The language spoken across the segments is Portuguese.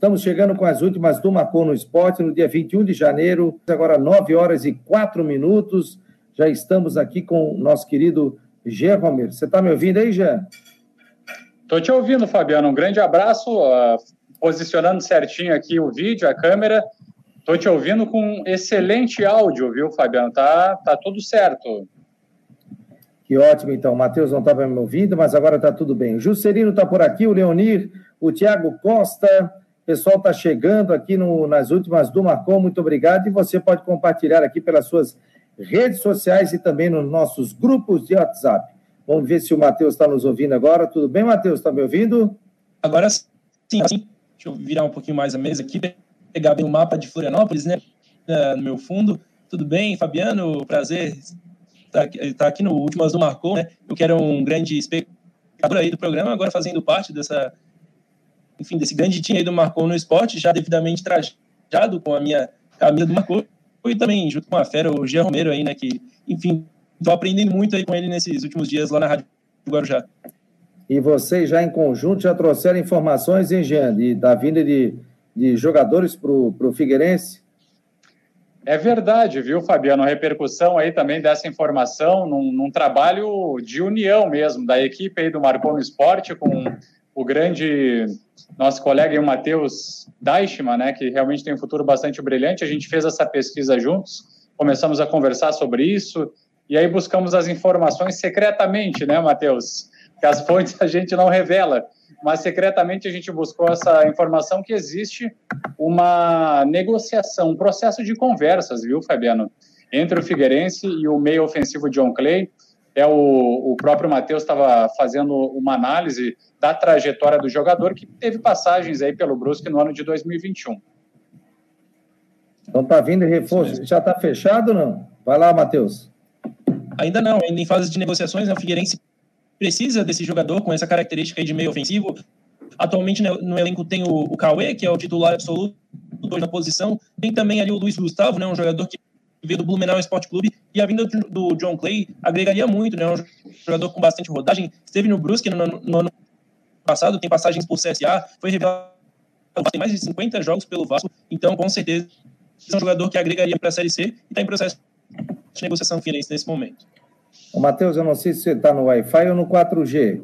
Estamos chegando com as últimas do Marcou no Esporte no dia 21 de janeiro, agora 9 horas e 4 minutos. Já estamos aqui com o nosso querido Jean Romero. Você está me ouvindo aí, Jean? Estou te ouvindo, Fabiano. Um grande abraço. Uh, posicionando certinho aqui o vídeo, a câmera. Estou te ouvindo com excelente áudio, viu, Fabiano? Tá, tá tudo certo. Que ótimo, então. O Matheus não estava me ouvindo, mas agora está tudo bem. O Juscelino está por aqui, o Leonir, o Tiago Costa. Pessoal está chegando aqui no, nas últimas do Marcon. Muito obrigado. E você pode compartilhar aqui pelas suas redes sociais e também nos nossos grupos de WhatsApp. Vamos ver se o Matheus está nos ouvindo agora. Tudo bem, Matheus? Está me ouvindo? Agora sim, sim. Deixa eu virar um pouquinho mais a mesa aqui, pegar bem o mapa de Florianópolis, né? No meu fundo. Tudo bem, Fabiano? Prazer está tá aqui no Últimas do Marcou, né? Eu que era um grande espectador aí do programa, agora fazendo parte dessa, enfim, desse grande time aí do Marcou no esporte, já devidamente trajado com a minha camisa do Marcou, e também junto com a fera, o Jean Romero aí, né, que, enfim, estou aprendendo muito aí com ele nesses últimos dias lá na Rádio Guarujá. E vocês já em conjunto já trouxeram informações, hein, Jean, de, da vinda de, de jogadores para o Figueirense? É verdade, viu, Fabiano? A repercussão aí também dessa informação num, num trabalho de união mesmo, da equipe aí do Marcon Esporte com o grande nosso colega o Matheus Deichmann, né, que realmente tem um futuro bastante brilhante. A gente fez essa pesquisa juntos, começamos a conversar sobre isso e aí buscamos as informações secretamente, né, Matheus? Que as fontes a gente não revela mas secretamente a gente buscou essa informação que existe uma negociação, um processo de conversas, viu, Fabiano, entre o Figueirense e o meio ofensivo John Clay. É o, o próprio Matheus estava fazendo uma análise da trajetória do jogador que teve passagens aí pelo Brusque no ano de 2021. Então tá vindo reforço. Já está fechado ou não? Vai lá, Matheus. Ainda não, ainda em fase de negociações, né, o Figueirense precisa desse jogador com essa característica de meio ofensivo. Atualmente no, no elenco tem o, o Cauê, que é o titular absoluto na posição. Tem também ali o Luiz Gustavo, né, um jogador que veio do Blumenau Esporte Clube. E a vinda do, John Clay agregaria muito, né, um jogador com bastante rodagem. Esteve no Brusque no, no, no ano passado, tem passagens por CSA, foi revelado tem mais de 50 jogos pelo Vasco, então com certeza é um jogador que agregaria para a Série C e está em processo de negociação financeira nesse momento. Ô, Matheus, eu não sei se você está no Wi-Fi ou no 4G.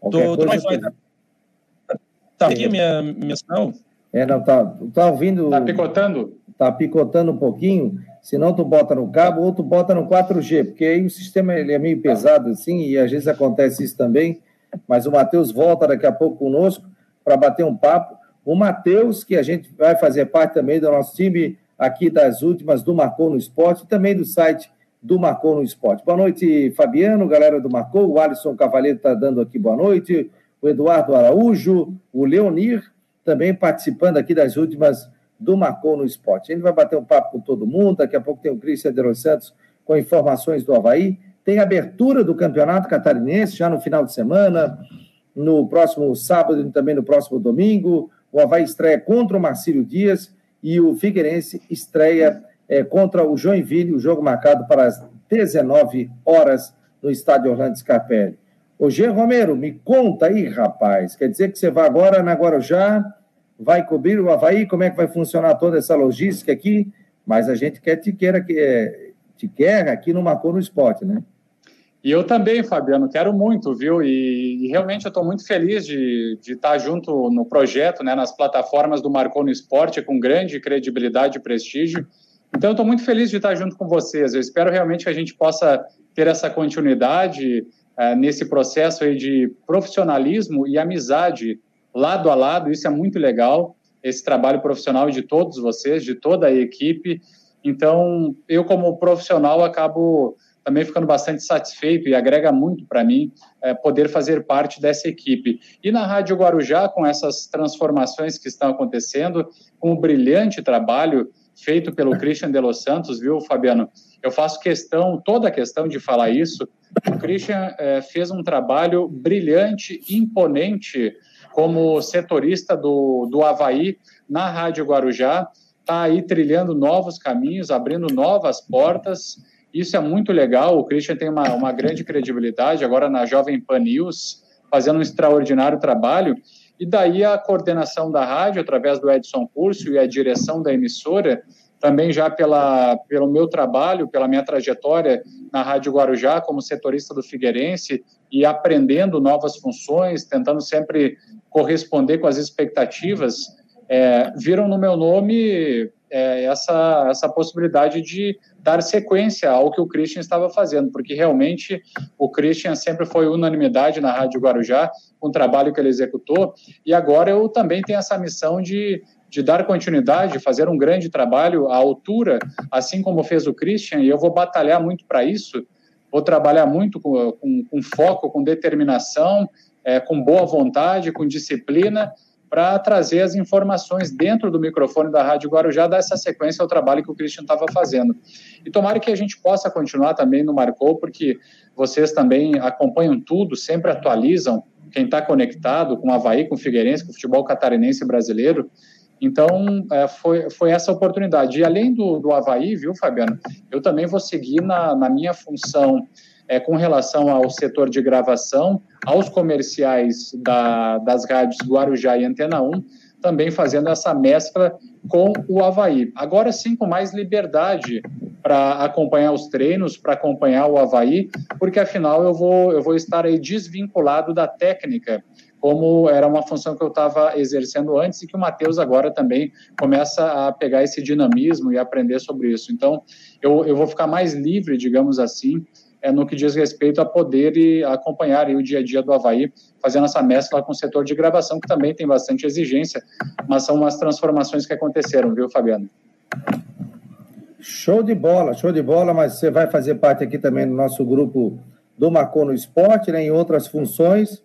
Qualquer tô, tô no Wi-Fi. Que... Tá aqui a minha, minha sinal? É, não, tá, tá ouvindo... Tá picotando? Tá picotando um pouquinho, senão tu bota no cabo ou tu bota no 4G, porque aí o sistema ele é meio pesado assim, e às vezes acontece isso também, mas o Matheus volta daqui a pouco conosco para bater um papo. O Matheus, que a gente vai fazer parte também do nosso time aqui das últimas do Marcou no Esporte, e também do site do Marcou no Esporte. Boa noite, Fabiano, galera do Marcou. O Alisson Cavaleiro está dando aqui boa noite. O Eduardo Araújo, o Leonir, também participando aqui das últimas do Marcou no Esporte. Gente vai bater um papo com todo mundo. Daqui a pouco tem o Cristian de Santos com informações do Havaí. Tem abertura do Campeonato Catarinense já no final de semana, no próximo sábado e também no próximo domingo. O Havaí estreia contra o Marcílio Dias e o Figueirense estreia é, contra o Joinville, o jogo marcado para as 19 horas no estádio Orlando Scarpelli. Ô, G. Romero, me conta aí, rapaz. Quer dizer que você vai agora na Guarujá, vai cobrir o Havaí, como é que vai funcionar toda essa logística aqui? Mas a gente quer te queira que é, te quer aqui no Marcou no Esporte, né? E eu também, Fabiano, quero muito, viu? E, e realmente eu estou muito feliz de, de estar junto no projeto, né, nas plataformas do Marcou no Esporte, com grande credibilidade e prestígio. Então, eu estou muito feliz de estar junto com vocês. Eu espero realmente que a gente possa ter essa continuidade uh, nesse processo aí de profissionalismo e amizade lado a lado. Isso é muito legal, esse trabalho profissional de todos vocês, de toda a equipe. Então, eu, como profissional, acabo também ficando bastante satisfeito e agrega muito para mim é, poder fazer parte dessa equipe. E na Rádio Guarujá, com essas transformações que estão acontecendo, com o brilhante trabalho feito pelo Christian de Los Santos, viu, Fabiano? Eu faço questão, toda a questão de falar isso. O Christian é, fez um trabalho brilhante, imponente, como setorista do, do Havaí na Rádio Guarujá. Está aí trilhando novos caminhos, abrindo novas portas. Isso é muito legal. O Christian tem uma, uma grande credibilidade agora na Jovem Pan News, fazendo um extraordinário trabalho. E daí a coordenação da rádio, através do Edson Curso e a direção da emissora, também já pela, pelo meu trabalho, pela minha trajetória na Rádio Guarujá como setorista do Figueirense e aprendendo novas funções, tentando sempre corresponder com as expectativas, é, viram no meu nome é, essa, essa possibilidade de dar sequência ao que o Christian estava fazendo, porque realmente o Christian sempre foi unanimidade na Rádio Guarujá, com o trabalho que ele executou, e agora eu também tenho essa missão de, de dar continuidade, fazer um grande trabalho à altura, assim como fez o Christian, e eu vou batalhar muito para isso, vou trabalhar muito com, com, com foco, com determinação, é, com boa vontade, com disciplina, para trazer as informações dentro do microfone da Rádio Guarujá, dar essa sequência ao trabalho que o Christian estava fazendo. E tomara que a gente possa continuar também no Marcou, porque vocês também acompanham tudo, sempre atualizam quem está conectado com o Havaí, com o Figueirense, com o futebol catarinense brasileiro. Então, é, foi, foi essa oportunidade. E além do, do Havaí, viu, Fabiano, eu também vou seguir na, na minha função é, com relação ao setor de gravação, aos comerciais da, das rádios Guarujá e Antena 1, também fazendo essa mescla com o Havaí. Agora sim, com mais liberdade para acompanhar os treinos, para acompanhar o Havaí, porque afinal eu vou, eu vou estar aí desvinculado da técnica, como era uma função que eu estava exercendo antes e que o Matheus agora também começa a pegar esse dinamismo e aprender sobre isso. Então, eu, eu vou ficar mais livre, digamos assim, é, no que diz respeito a poder e acompanhar o dia a dia do Havaí, fazendo essa mescla com o setor de gravação, que também tem bastante exigência, mas são umas transformações que aconteceram, viu, Fabiano? Show de bola, show de bola, mas você vai fazer parte aqui também do nosso grupo do Marcou no Esporte, né, em outras funções,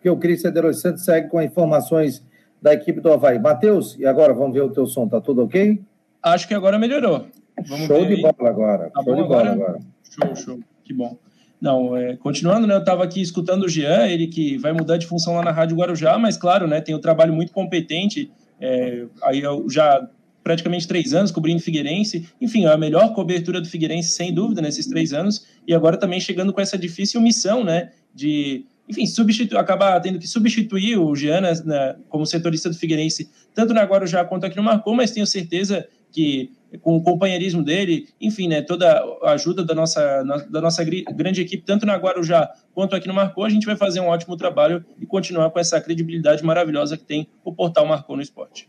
que o Cristian de Los Santos segue com informações da equipe do Havaí. Matheus, e agora vamos ver o teu som, tá tudo ok? Acho que agora melhorou. Vamos show de bola agora, tá show de bola agora. agora. Show, show. Que bom. Não, é, continuando, né, eu estava aqui escutando o Jean, ele que vai mudar de função lá na Rádio Guarujá, mas claro, né, tem um trabalho muito competente, é, aí eu já praticamente três anos cobrindo Figueirense, enfim, a melhor cobertura do Figueirense, sem dúvida, nesses três anos, e agora também chegando com essa difícil missão, né, de, enfim, substituir, acabar tendo que substituir o Jean né, como setorista do Figueirense, tanto na Guarujá quanto aqui no Marcou, mas tenho certeza que com o companheirismo dele, enfim, né, toda a ajuda da nossa, da nossa grande equipe, tanto na Guarujá quanto aqui no Marcou, a gente vai fazer um ótimo trabalho e continuar com essa credibilidade maravilhosa que tem o portal Marcou no Esporte.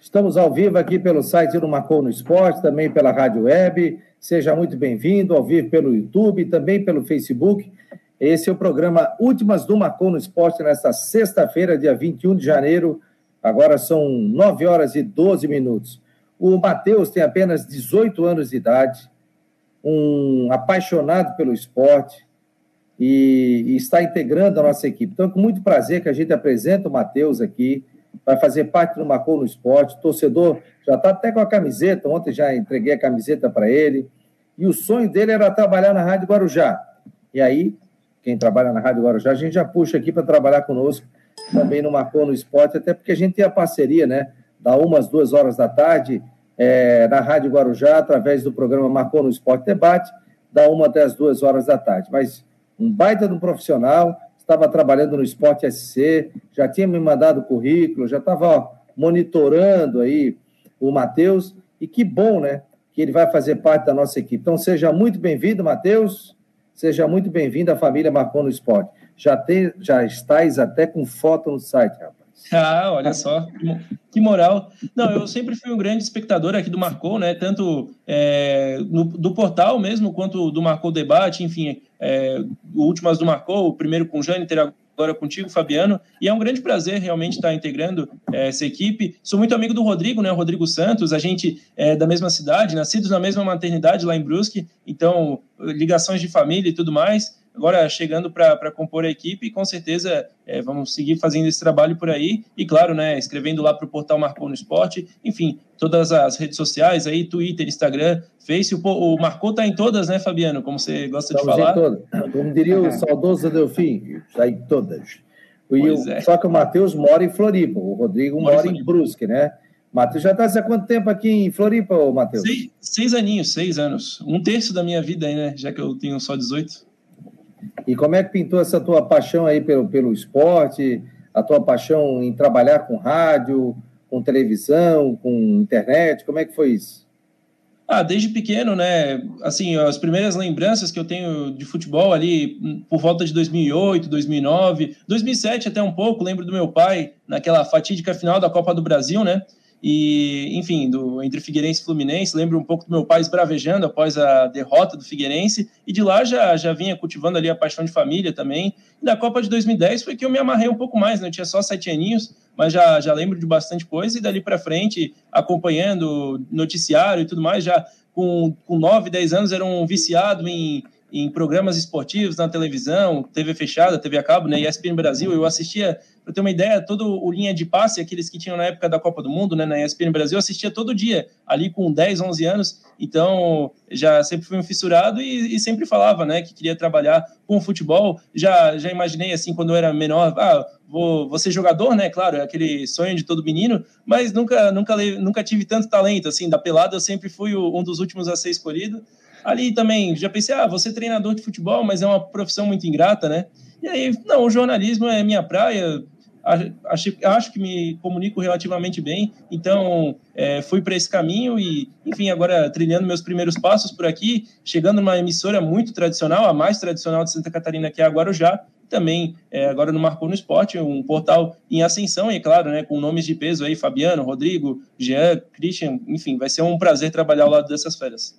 Estamos ao vivo aqui pelo site do Marcou no Esporte, também pela Rádio Web. Seja muito bem-vindo, ao vivo pelo YouTube, também pelo Facebook. Esse é o programa Últimas do Marcou no Esporte, nesta sexta-feira, dia 21 de janeiro. Agora são 9 horas e 12 minutos. O Matheus tem apenas 18 anos de idade, um apaixonado pelo esporte e, e, está integrando a nossa equipe. Então, é com muito prazer que a gente apresenta o Matheus aqui, vai fazer parte do Macou no Esporte. torcedor já está até com a camiseta, ontem já entreguei a camiseta para ele. E o sonho dele era trabalhar na Rádio Guarujá. E aí, quem trabalha na Rádio Guarujá, a gente já puxa aqui para trabalhar conosco também no Macou no Esporte, até porque a gente tem a parceria, né? Da uma às duas horas da tarde, é, na Rádio Guarujá, através do programa Marcou no Esporte Debate, da uma até as duas horas da tarde. Mas um baita de um profissional, estava trabalhando no Esporte SC, já tinha me mandado currículo, já estava monitorando aí o Matheus, e que bom, né, que ele vai fazer parte da nossa equipe. Então, seja muito bem-vindo, Matheus, seja muito bem-vindo à família Marcou no Esporte. Já, tem, já estáis até com foto no site, rapaz. Ah, olha só, que moral. Não, eu sempre fui um grande espectador aqui do Marcou, né? Tanto é, no, do portal mesmo, quanto do Marcou Debate, enfim, é, Últimas do Marcou, o primeiro com o Jâniter, agora contigo, Fabiano. E é um grande prazer realmente estar integrando é, essa equipe. Sou muito amigo do Rodrigo, né? Rodrigo Santos, a gente é da mesma cidade, nascidos na mesma maternidade lá em Brusque, então ligações de família e tudo mais agora chegando para compor a equipe, com certeza é, vamos seguir fazendo esse trabalho por aí, e claro, né, escrevendo lá para o portal Marcou no Esporte, enfim, todas as redes sociais aí, Twitter, Instagram, Face, o, o Marcou está em todas, né, Fabiano, como você gosta Estamos de falar. Em todas. Como diria o saudoso Delfim, está em todas. E é. Só que o Matheus mora em Floripa, o Rodrigo mora, mora em Brusque, né? Matheus já está há quanto tempo aqui em Floripa, Matheus? Seis, seis aninhos, seis anos. Um terço da minha vida aí, né? Já que eu tenho só 18. E como é que pintou essa tua paixão aí pelo, pelo esporte? a tua paixão em trabalhar com rádio, com televisão, com internet? Como é que foi isso? Ah, desde pequeno, né? Assim, as primeiras lembranças que eu tenho de futebol ali por volta de 2008, 2009, 2007 até um pouco, lembro do meu pai naquela fatídica final da Copa do Brasil, né? E, enfim, do, entre Figueirense e Fluminense, lembro um pouco do meu pai esbravejando após a derrota do Figueirense, e de lá já, já vinha cultivando ali a paixão de família também. E da Copa de 2010 foi que eu me amarrei um pouco mais, né? Tinha só sete aninhos, mas já, já lembro de bastante coisa, e dali para frente, acompanhando noticiário e tudo mais, já com, com 9, 10 anos, era um viciado em, em programas esportivos na televisão, TV fechada, TV a cabo, né, ESPN Brasil, eu assistia para ter uma ideia, todo o linha de passe, aqueles que tinham na época da Copa do Mundo, né, na ESPN Brasil, assistia todo dia, ali com 10, 11 anos, então já sempre fui um fissurado e, e sempre falava, né, que queria trabalhar com futebol, já, já imaginei, assim, quando eu era menor, ah, vou, vou ser jogador, né, claro, é aquele sonho de todo menino, mas nunca, nunca, nunca tive tanto talento, assim, da pelada eu sempre fui o, um dos últimos a ser escolhido, ali também já pensei, ah, ser treinador de futebol, mas é uma profissão muito ingrata, né, e aí, não, o jornalismo é minha praia, acho, acho que me comunico relativamente bem, então é, fui para esse caminho e, enfim, agora trilhando meus primeiros passos por aqui, chegando numa emissora muito tradicional, a mais tradicional de Santa Catarina, que é a Guarujá, também é, agora no Marcou no Esporte, um portal em ascensão, e claro, né, com nomes de peso aí, Fabiano, Rodrigo, Jean, Christian, enfim, vai ser um prazer trabalhar ao lado dessas férias.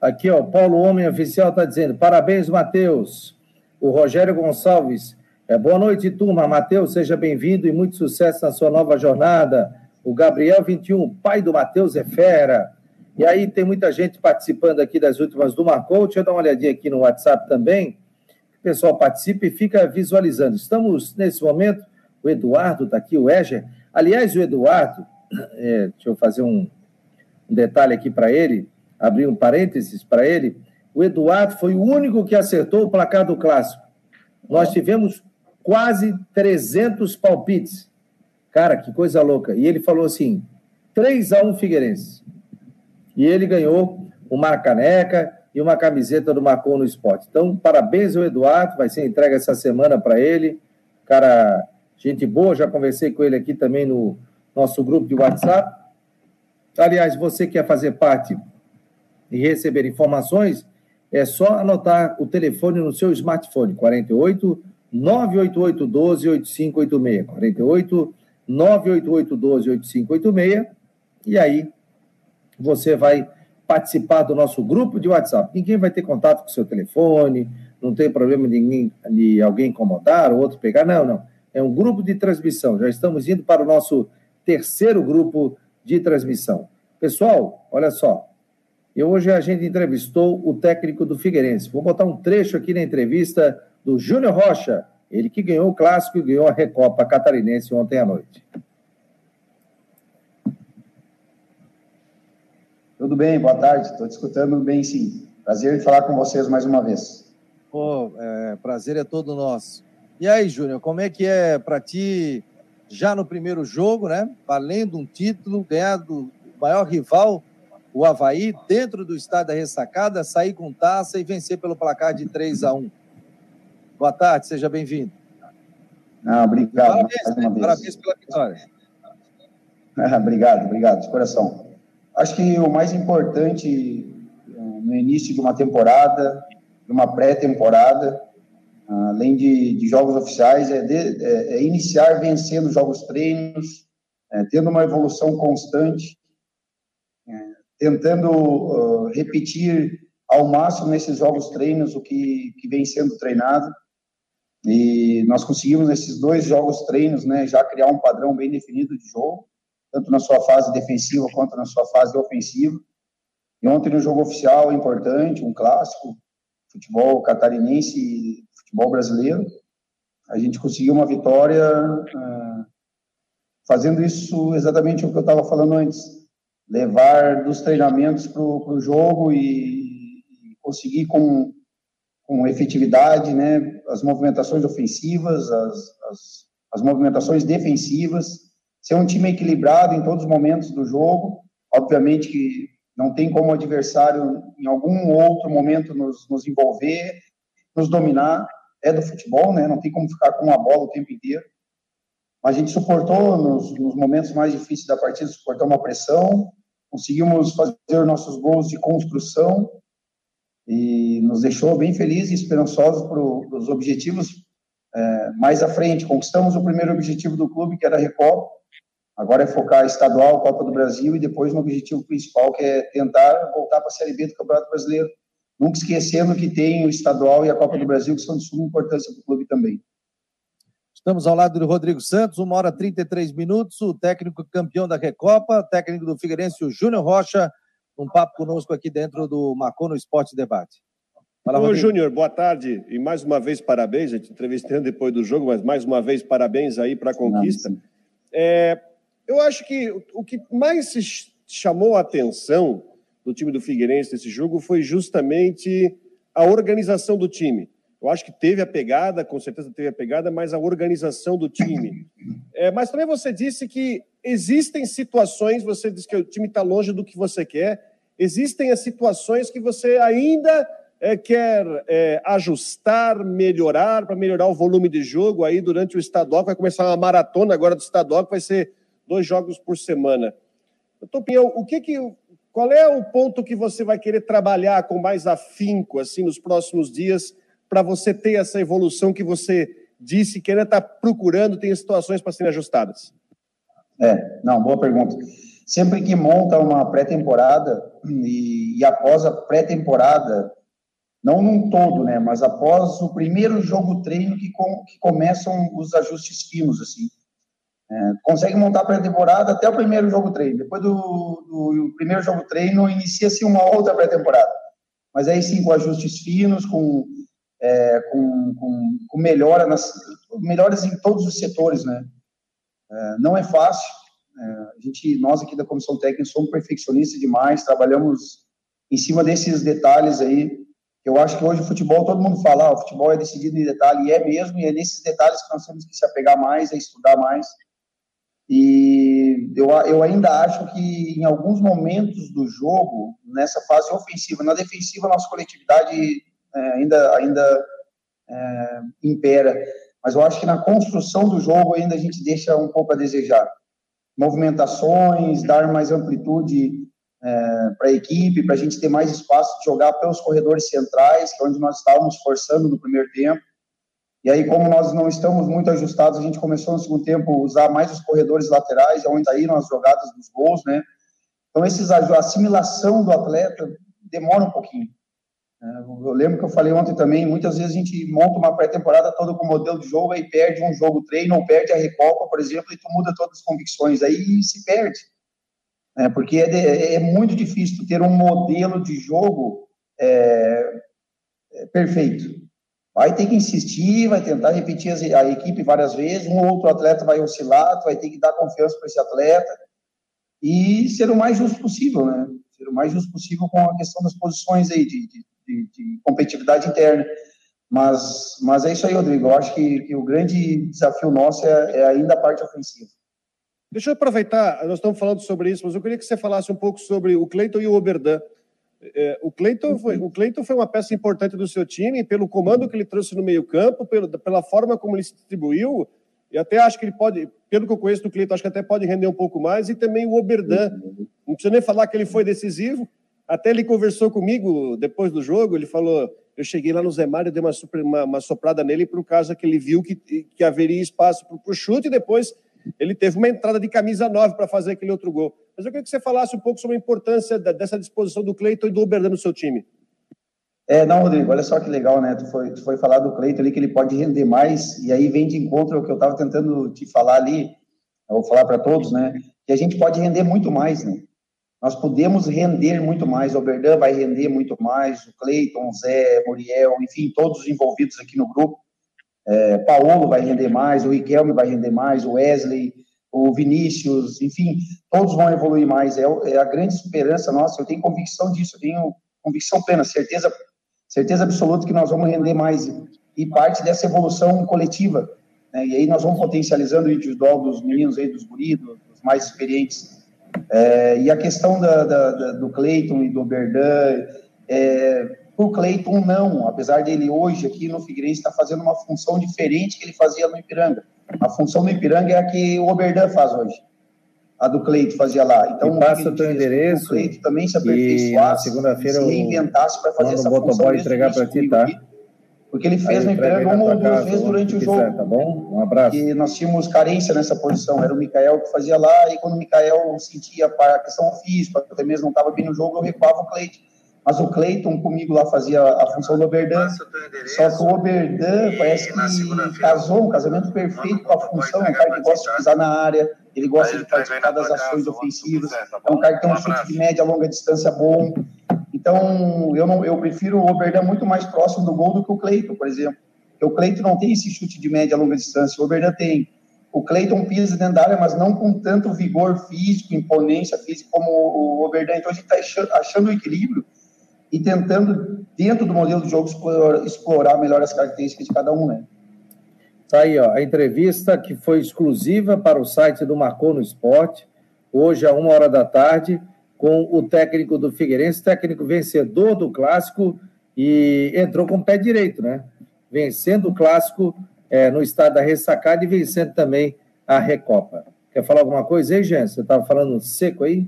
Aqui, ó, Paulo Homem Oficial está dizendo, parabéns, Matheus. O Rogério Gonçalves, é, boa noite, turma. Matheus, seja bem-vindo e muito sucesso na sua nova jornada. O Gabriel 21, pai do Matheus é fera. E aí tem muita gente participando aqui das últimas do Marcou. Deixa eu dar uma olhadinha aqui no WhatsApp também. O pessoal participa e fica visualizando. Estamos, nesse momento, o Eduardo está aqui, o Eger. Aliás, o Eduardo, é, deixa eu fazer um, um detalhe aqui para ele, abrir um parênteses para ele. O Eduardo foi o único que acertou o placar do clássico. Nós tivemos quase 300 palpites. Cara, que coisa louca. E ele falou assim: 3 a 1 Figueirense. E ele ganhou uma caneca e uma camiseta do Marcon no Esporte. Então, parabéns ao Eduardo, vai ser entregue essa semana para ele. Cara, gente boa, já conversei com ele aqui também no nosso grupo de WhatsApp. Aliás, você quer fazer parte e receber informações, é só anotar o telefone no seu smartphone, 48 988 12 8586. 48 988 12 8586. E aí você vai participar do nosso grupo de WhatsApp. Ninguém vai ter contato com o seu telefone, não tem problema de, ninguém, de alguém incomodar ou outro pegar. Não, não. É um grupo de transmissão. Já estamos indo para o nosso terceiro grupo de transmissão. Pessoal, olha só. Eu hoje a gente entrevistou o técnico do Figueirense. Vou botar um trecho aqui na entrevista do Júnior Rocha, ele que ganhou o clássico e ganhou a Recopa Catarinense ontem à noite. Tudo bem, boa tarde. Estou te escutando bem, sim. Prazer em falar com vocês mais uma vez. Pô, é, prazer é todo nosso. E aí, Júnior, como é que é para ti, já no primeiro jogo, né? Valendo um título, ganhar do maior rival, o Havaí, dentro do estádio da ressacada, sair com taça e vencer pelo placar de 3 a 1 Boa tarde, seja bem-vindo. Ah, obrigado. Parabéns, né? parabéns pela vitória. Ah, obrigado, obrigado, de coração. Acho que o mais importante eh, no início de uma temporada, de uma pré-temporada, além de, de, jogos oficiais, é, de, é, é, iniciar vencendo jogos treinos, é, tendo uma evolução constante, é, tentando uh, repetir ao máximo nesses jogos treinos o que, que vem sendo treinado. E nós conseguimos nesses dois jogos treinos, né, já criar um padrão bem definido de jogo, tanto na sua fase defensiva quanto na sua fase ofensiva. E ontem no jogo oficial importante, um clássico, futebol catarinense e futebol brasileiro, a gente conseguiu uma vitória uh, fazendo isso exatamente o que eu estava falando antes, levar dos treinamentos para o jogo e, e conseguir com com efetividade, né, as movimentações ofensivas, as, as, as movimentações defensivas, ser um time equilibrado em todos os momentos do jogo. Obviamente que não tem como o adversário, em algum outro momento, nos, nos envolver, nos dominar. É do futebol, né? Não tem como ficar com a bola o tempo inteiro. a gente suportou nos, nos momentos mais difíceis da partida, suportou uma pressão, conseguimos fazer nossos gols de construção e nos deixou bem felizes e esperançosos para os objetivos é, mais à frente. Conquistamos o primeiro objetivo do clube, que era a Recopa, agora é focar estadual, Copa do Brasil e depois no objetivo principal, que é tentar voltar para a Série B do Campeonato Brasileiro, nunca esquecendo que tem o estadual e a Copa do Brasil, que são de suma importância para o clube também. Estamos ao lado do Rodrigo Santos, uma hora e 33 minutos, o técnico campeão da Recopa, técnico do Figueirense, o Júnior Rocha, um papo conosco aqui dentro do Marcou no Esporte Debate. Fala, Ô, Júnior, boa tarde e mais uma vez parabéns, a gente entrevistando depois do jogo, mas mais uma vez parabéns aí para a conquista. É, eu acho que o que mais se chamou a atenção do time do Figueirense nesse jogo foi justamente a organização do time. Eu acho que teve a pegada, com certeza teve a pegada, mas a organização do time. É, mas também você disse que existem situações, você disse que o time está longe do que você quer, existem as situações que você ainda é, quer é, ajustar, melhorar, para melhorar o volume de jogo aí durante o estadual, vai começar uma maratona agora do estadual, que vai ser dois jogos por semana. Doutor Pinhão, o que que, qual é o ponto que você vai querer trabalhar com mais afinco, assim, nos próximos dias, para você ter essa evolução que você disse que ainda está procurando, tem situações para serem ajustadas? É, não, boa pergunta. Sempre que monta uma pré-temporada e, e, após a pré-temporada, não num todo, né, mas após o primeiro jogo treino que, com, que começam os ajustes finos, assim. É, consegue montar a pré-temporada até o primeiro jogo treino. Depois do, do primeiro jogo treino, inicia-se uma outra pré-temporada. Mas aí sim, com ajustes finos, com é, com, com, com melhora nas, melhores em todos os setores, né? É, não é fácil. É, a gente, nós aqui da comissão técnica somos perfeccionistas demais, trabalhamos em cima desses detalhes aí. Eu acho que hoje o futebol, todo mundo fala, ah, o futebol é decidido em detalhe, e é mesmo, e é nesses detalhes que nós temos que se apegar mais, é estudar mais. E eu, eu ainda acho que em alguns momentos do jogo, nessa fase ofensiva, na defensiva, nossa coletividade é, ainda, ainda é, impera. Mas eu acho que na construção do jogo ainda a gente deixa um pouco a desejar. Movimentações, dar mais amplitude é, para a equipe, para a gente ter mais espaço de jogar pelos corredores centrais, que é onde nós estávamos forçando no primeiro tempo. E aí, como nós não estamos muito ajustados, a gente começou no segundo tempo a usar mais os corredores laterais, é onde saíram as jogadas dos gols, né? Então, esses, a assimilação do atleta demora um pouquinho. É, eu lembro que eu falei ontem também, muitas vezes a gente monta uma pré-temporada toda com modelo de jogo, aí perde um jogo treino, ou perde a Recopa, por exemplo, e tu muda todas as convicções, aí se perde. É, porque é, de, é, muito difícil ter um modelo de jogo é, é, perfeito. Vai ter que insistir, vai tentar repetir a equipe várias vezes, um ou outro atleta vai oscilar, tu vai ter que dar confiança para esse atleta e ser o mais justo possível, né? Ser o mais justo possível com a questão das posições aí de, de de, de competitividade interna. Mas, mas é isso aí, Rodrigo. Eu acho que, que o grande desafio nosso é, é, ainda a parte ofensiva. Deixa eu aproveitar, nós estamos falando sobre isso, mas eu queria que você falasse um pouco sobre o Cleiton e o Oberdan. É, o, Cleiton foi, o foi uma peça importante do seu time, pelo comando que ele trouxe no meio-campo, pela forma como ele se distribuiu, e até acho que ele pode, pelo que eu conheço do Cleiton, acho que até pode render um pouco mais, e também o Oberdan. Não precisa nem falar que ele foi decisivo, até ele conversou comigo depois do jogo, ele falou, eu cheguei lá no Zé Mário, dei uma, super, uma, uma soprada nele por causa que ele viu que, que haveria espaço para o chute e depois ele teve uma entrada de camisa 9 para fazer aquele outro gol. Mas eu queria que você falasse um pouco sobre a importância da, dessa disposição do Cleiton e do Oberdan no seu time. É, não, Rodrigo, olha só que legal, né? Tu foi, tu foi falar do Cleiton ali, que ele pode render mais, e aí vem de encontro ao que eu estava tentando te falar ali, eu vou falar para todos, né? Que a gente pode render muito mais, né? Nós podemos render muito mais. O Oberdan vai render muito mais, o Cleiton, Zé, Muriel, enfim, todos os envolvidos aqui no grupo. É, Paulo vai render mais, o Riquelme vai render mais, o Wesley, o Vinícius, enfim, todos vão evoluir mais. É, é, a grande esperança nossa, eu tenho convicção disso, eu tenho convicção plena, certeza, certeza absoluta que nós vamos render mais. E parte dessa evolução coletiva. Né? E aí nós vamos potencializando o individual dos meninos aí, dos guris, dos mais experientes é, e a questão da, da, da, do Cleiton e do Berdan, é, o Cleiton não, apesar dele hoje aqui no Figueirense estar tá fazendo uma função diferente que ele fazia no Ipiranga. A função do Ipiranga é a que o Oberdan faz hoje. A do Cleito fazia lá. Então, e passa o teu endereço. O Cleito também se aperfeiçoasse, segunda-feira se reinventasse para fazer essa função. Entregar para ti, tá? Porque ele fez uma ou duas vezes durante o jogo. tá bom? Um abraço. E nós tínhamos carência nessa posição. Era o Mikael que fazia lá, e quando o Mikael sentia a questão física, até mesmo não estava bem no jogo, eu recuava o Cleiton. Mas o Cleiton comigo lá fazia a função do Oberdan. Só que o Oberdan parece que casou um casamento perfeito com a função. É um cara que gosta de pisar na área, ele gosta de participar das ações ofensivas. É um cara que tem um chute de média, longa distância bom. Então, eu, não, eu prefiro o Oberdan muito mais próximo do gol do que o Cleiton, por exemplo. Porque o Cleiton não tem esse chute de média, longa distância. O Oberdan tem. O Cleiton pisa dentro da área, mas não com tanto vigor físico, imponência física como o Oberdan. Então, a gente está achando o equilíbrio e tentando, dentro do modelo de jogo, explorar, melhor as características de cada um, né? Tá aí, ó, a entrevista que foi exclusiva para o site do Marcou no Esporte, hoje, a uma hora da tarde, com o técnico do Figueirense, técnico vencedor do clássico e entrou com o pé direito, né? Vencendo o clássico é, no estado da ressacada e vencendo também a Recopa. Quer falar alguma coisa aí, Jean? Você estava falando seco aí?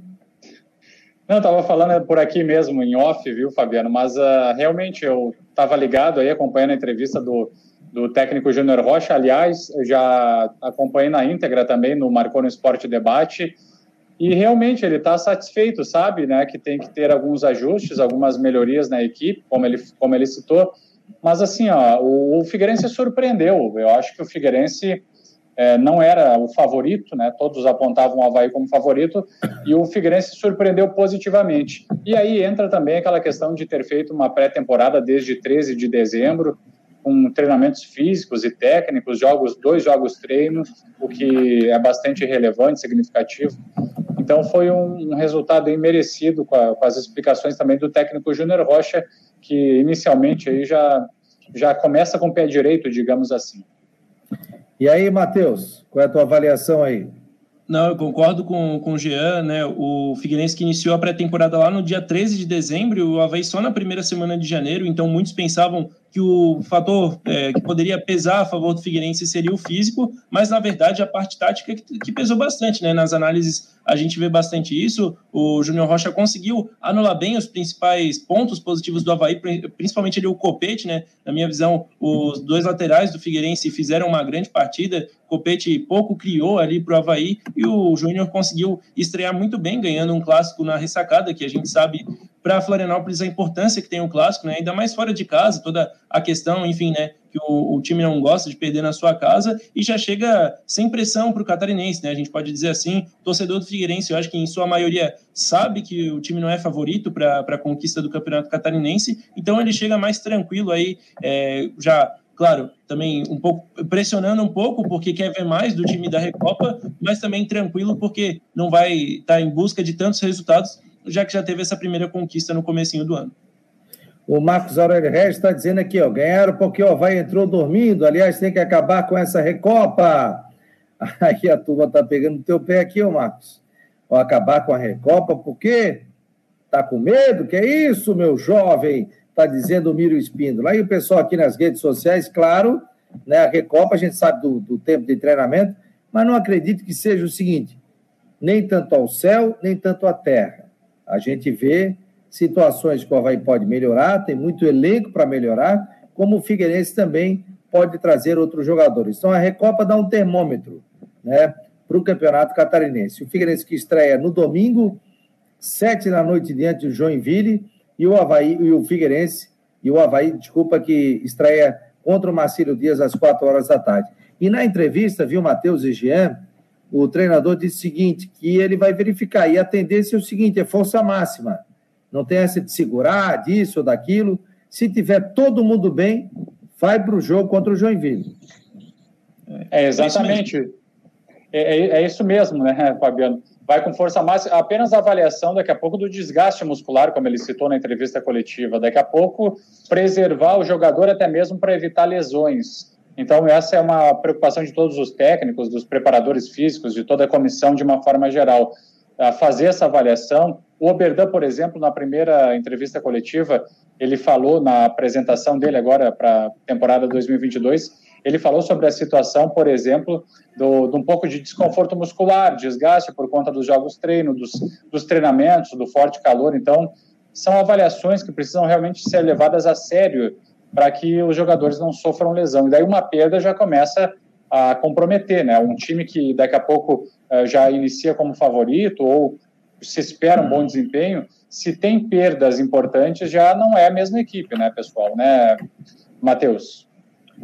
Não, estava falando por aqui mesmo, em off, viu, Fabiano? Mas uh, realmente eu estava ligado aí, acompanhando a entrevista do, do técnico Júnior Rocha. Aliás, já acompanhei na íntegra também no Marcou no Esporte Debate. E realmente ele está satisfeito, sabe, né, que tem que ter alguns ajustes, algumas melhorias na equipe, como ele, como ele citou. Mas assim, ó, o, o Figueirense surpreendeu. Eu acho que o Figueirense é, não era o favorito, né? Todos apontavam o Havaí como favorito e o Figueirense surpreendeu positivamente. E aí entra também aquela questão de ter feito uma pré-temporada desde 13 de dezembro, com treinamentos físicos e técnicos, jogos, dois jogos treino, o que é bastante relevante, significativo. Então foi um, resultado aí merecido com, a, com, as explicações também do técnico Júnior Rocha, que inicialmente aí já, já começa com o pé direito, digamos assim. E aí, Matheus, qual é a tua avaliação aí? Não, eu concordo com, com o Jean, né? O Figueirense que iniciou a pré-temporada lá no dia 13 de dezembro, o Havaí só na primeira semana de janeiro, então muitos pensavam que o fator é, que poderia pesar a favor do Figueirense seria o físico, mas na verdade a parte tática que, que pesou bastante, né? Nas análises a gente vê bastante isso. O Júnior Rocha conseguiu anular bem os principais pontos positivos do Havaí, principalmente ali o Copete, né? Na minha visão, os dois laterais do Figueirense fizeram uma grande partida. Copete pouco criou ali para o Havaí e o Júnior conseguiu estrear muito bem, ganhando um clássico na ressacada, que a gente sabe para Florianópolis a importância que tem o clássico, né? Ainda mais fora de casa, toda a questão, enfim, né? Que o, o time não gosta de perder na sua casa e já chega sem pressão para o catarinense, né? A gente pode dizer assim, torcedor do Figueirense, eu acho que em sua maioria sabe que o time não é favorito para a conquista do campeonato catarinense, então ele chega mais tranquilo aí, é, já claro, também um pouco pressionando um pouco porque quer ver mais do time da Recopa, mas também tranquilo porque não vai estar tá em busca de tantos resultados já que já teve essa primeira conquista no comecinho do ano. O Marcos Aurélio Regis está dizendo aqui, ó, ganharam porque o Havaí entrou dormindo, aliás, tem que acabar com essa Recopa. Aí a turma está pegando o teu pé aqui, ó, Marcos. Ó, acabar com a Recopa, por quê? Tá com medo? Que é isso, meu jovem? Está dizendo o Miro Espíndola. Aí o pessoal aqui nas redes sociais, claro, né, a Recopa, a gente sabe do, do tempo de treinamento, mas não acredito que seja o seguinte, nem tanto ao céu, nem tanto à terra. A gente vê situações que o Havaí pode melhorar, tem muito elenco para melhorar, como o Figueirense também pode trazer outros jogadores. Então a Recopa dá um termômetro né, para o Campeonato Catarinense. O Figueirense que estreia no domingo, sete da noite diante do Joinville, e o Havaí e o Figueirense, e o Havaí, desculpa, que estreia contra o Marcílio Dias às quatro horas da tarde. E na entrevista, viu, Matheus e Jean, o treinador disse o seguinte, que ele vai verificar, e a tendência é o seguinte, é força máxima. Não tem essa de segurar, disso ou daquilo. Se tiver todo mundo bem, vai para o jogo contra o Joinville. É, exatamente. É, é, é, isso mesmo, né, Fabiano? Vai com força máxima, apenas a avaliação daqui a pouco do desgaste muscular, como ele citou na entrevista coletiva. Daqui a pouco, preservar o jogador até mesmo para evitar lesões. Então, essa é uma preocupação de todos os técnicos, dos preparadores físicos, de toda a comissão, de uma forma geral, a fazer essa avaliação. O Oberdan, por exemplo, na primeira entrevista coletiva, ele falou na apresentação dele agora para a temporada 2022 Ele falou sobre a situação, por exemplo, do, de um pouco de desconforto muscular, desgaste por conta dos jogos treino, dos, dos treinamentos, do forte calor. Então, são avaliações que precisam realmente ser levadas a sério para que os jogadores não sofram lesão. E daí uma perda já começa a comprometer, né? Um time que daqui a pouco uh, já inicia como favorito ou se espera um bom desempenho, se tem perdas importantes, já não é a mesma equipe, né, pessoal? Né, Matheus?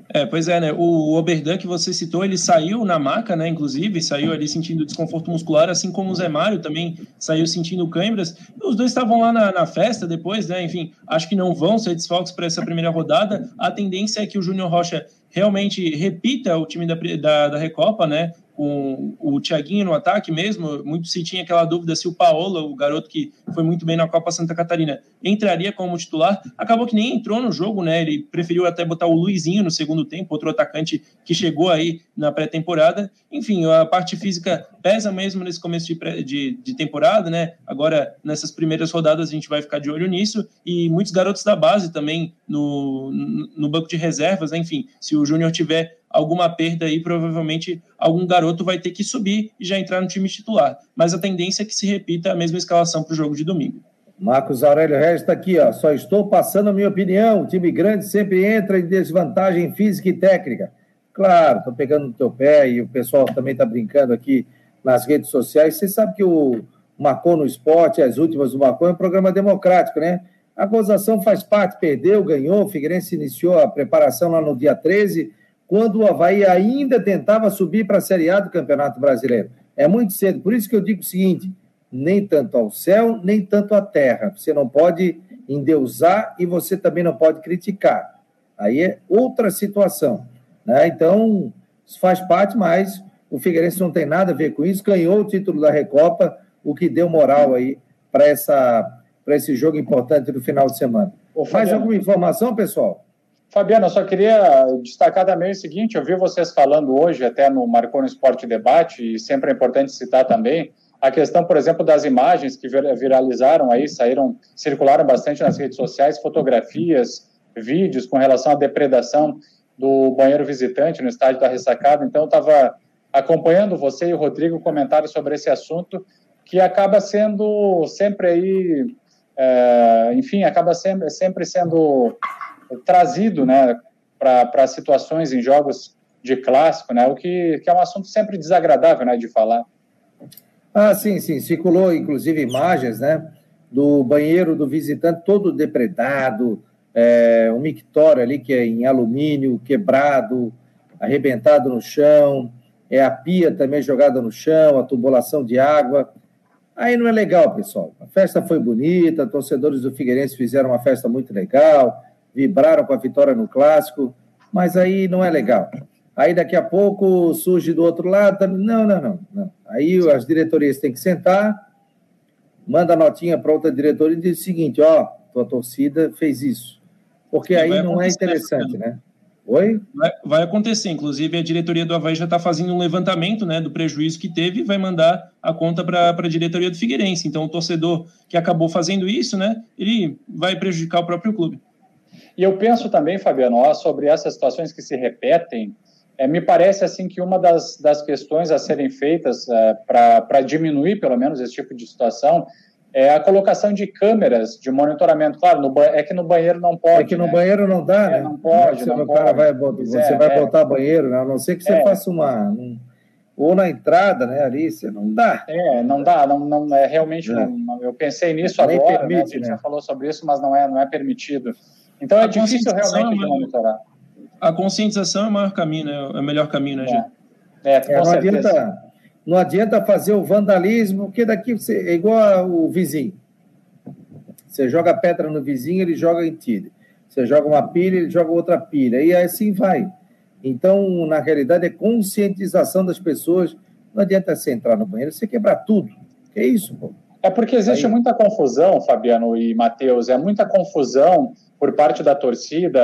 É, pois é, né? O Oberdan que você citou, ele saiu na maca, né? Inclusive, saiu ali sentindo desconforto muscular, assim como o Zé Mário também saiu sentindo câimbras. Os dois estavam lá na, na, festa depois, né? Enfim, acho que não vão ser desfalques para essa primeira rodada. A tendência é que o Júnior Rocha realmente repita o time da, da, da Recopa, né? Com o Thiaguinho no ataque mesmo, muito se tinha aquela dúvida se o Paolo, o garoto que foi muito bem na Copa Santa Catarina, entraria como titular. Acabou que nem entrou no jogo, né? Ele preferiu até botar o Luizinho no segundo tempo, outro atacante que chegou aí na pré-temporada. Enfim, a parte física pesa mesmo nesse começo de, de, de, temporada, né? Agora, nessas primeiras rodadas, a gente vai ficar de olho nisso. E muitos garotos da base também no, no banco de reservas, né? enfim, se o Júnior tiver alguma perda aí, provavelmente algum garoto vai ter que subir e já entrar no time titular. Mas a tendência é que se repita a mesma escalação para o jogo de domingo. Marcos Aurélio Regis está aqui, ó. Só estou passando a minha opinião. O time grande sempre entra em desvantagem física e técnica. Claro, estou pegando no teu pé e o pessoal também está brincando aqui nas redes sociais. Você sabe que o Marcou no Esporte, as últimas do Marcou, é um programa democrático, né? A gozação faz parte, perdeu, ganhou. O Figueirense iniciou a preparação lá no dia 13 quando o Havaí ainda tentava subir para a Série A do Campeonato Brasileiro. É muito cedo. Por isso que eu digo o seguinte: nem tanto ao céu, nem tanto à terra. Você não pode endeusar e você também não pode criticar. Aí é outra situação. Né? Então, isso faz parte, mas o Figueirense não tem nada a ver com isso. Ganhou o título da Recopa, o que deu moral aí para esse jogo importante do final de semana. Mais alguma informação, pessoal? Fabiana, só queria destacar também o seguinte: eu vi vocês falando hoje, até no Marcou no Esporte Debate, e sempre é importante citar também, a questão, por exemplo, das imagens que viralizaram aí, saíram, circularam bastante nas redes sociais, fotografias, vídeos com relação à depredação do banheiro visitante no estádio da Ressacada. Então, estava acompanhando você e o Rodrigo comentários sobre esse assunto, que acaba sendo sempre aí, é, enfim, acaba sempre, sempre sendo trazido né, para situações em jogos de clássico, né, o que, que é um assunto sempre desagradável né, de falar. Ah, sim, sim. Circulou, inclusive, imagens né, do banheiro do visitante todo depredado, é, um mictório ali que é em alumínio, quebrado, arrebentado no chão, é a pia também jogada no chão, a tubulação de água. Aí não é legal, pessoal. A festa foi bonita, torcedores do Figueirense fizeram uma festa muito legal, vibraram com a vitória no clássico, mas aí não é legal. Aí daqui a pouco surge do outro lado, não, não, não, não. Aí as diretorias têm que sentar, manda a notinha para outra diretoria e diz o seguinte: ó, tua torcida fez isso. Porque e aí não é interessante, né? Oi? Vai, vai, acontecer. Inclusive, a diretoria do Havaí já está fazendo um levantamento né, do prejuízo que teve e vai mandar a conta para a diretoria do Figueirense. Então, o torcedor que acabou fazendo isso, né, ele vai prejudicar o próprio clube. E eu penso também, Fabiano, ó, sobre essas situações que se repetem, é, me parece assim que uma das, das questões a serem feitas é, para diminuir, pelo menos, esse tipo de situação é a colocação de câmeras de monitoramento. Claro, no, é que no banheiro não pode. É que no né? banheiro não dá, é, né? Não pode. Você, não pode. Vai, você é, vai é. botar banheiro, né? a não ser que você é. faça uma. Um, ou na entrada, né, ali, você não dá. É, não dá, não, não é realmente. Não, eu pensei nisso agora, permite, né? a gente né? falou sobre isso, mas não é, não é permitido. Então é a difícil realmente de monitorar. A conscientização é o maior caminho, né? É o melhor caminho, né, Gê? É, é, é não, adianta, não adianta fazer o vandalismo, porque daqui você, é igual o vizinho. Você joga pedra no vizinho, ele joga em ti. Você joga uma pilha, ele joga outra pilha. E assim vai. Então, na realidade, é conscientização das pessoas. Não adianta você entrar no banheiro, você quebrar tudo. Que é isso, pô. É porque existe Aí... muita confusão, Fabiano e Matheus, é muita confusão por parte da torcida,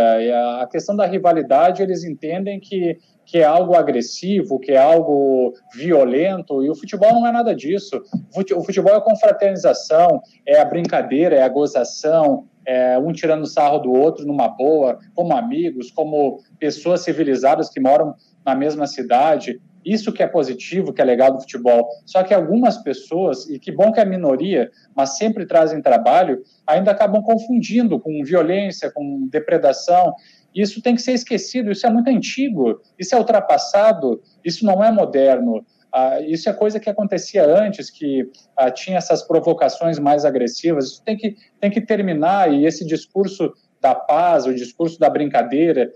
a questão da rivalidade, eles entendem que, que é algo agressivo, que é algo violento, e o futebol não é nada disso. O futebol é confraternização, é a brincadeira, é a gozação, é um tirando sarro do outro numa boa, como amigos, como pessoas civilizadas que moram na mesma cidade. Isso que é positivo, que é legal do futebol. Só que algumas pessoas, e que bom que é minoria, mas sempre trazem trabalho, ainda acabam confundindo com violência, com depredação. Isso tem que ser esquecido, isso é muito antigo, isso é ultrapassado, isso não é moderno. Ah, isso é coisa que acontecia antes, que ah, tinha essas provocações mais agressivas. Isso tem que, tem que terminar, e esse discurso da paz, o discurso da brincadeira,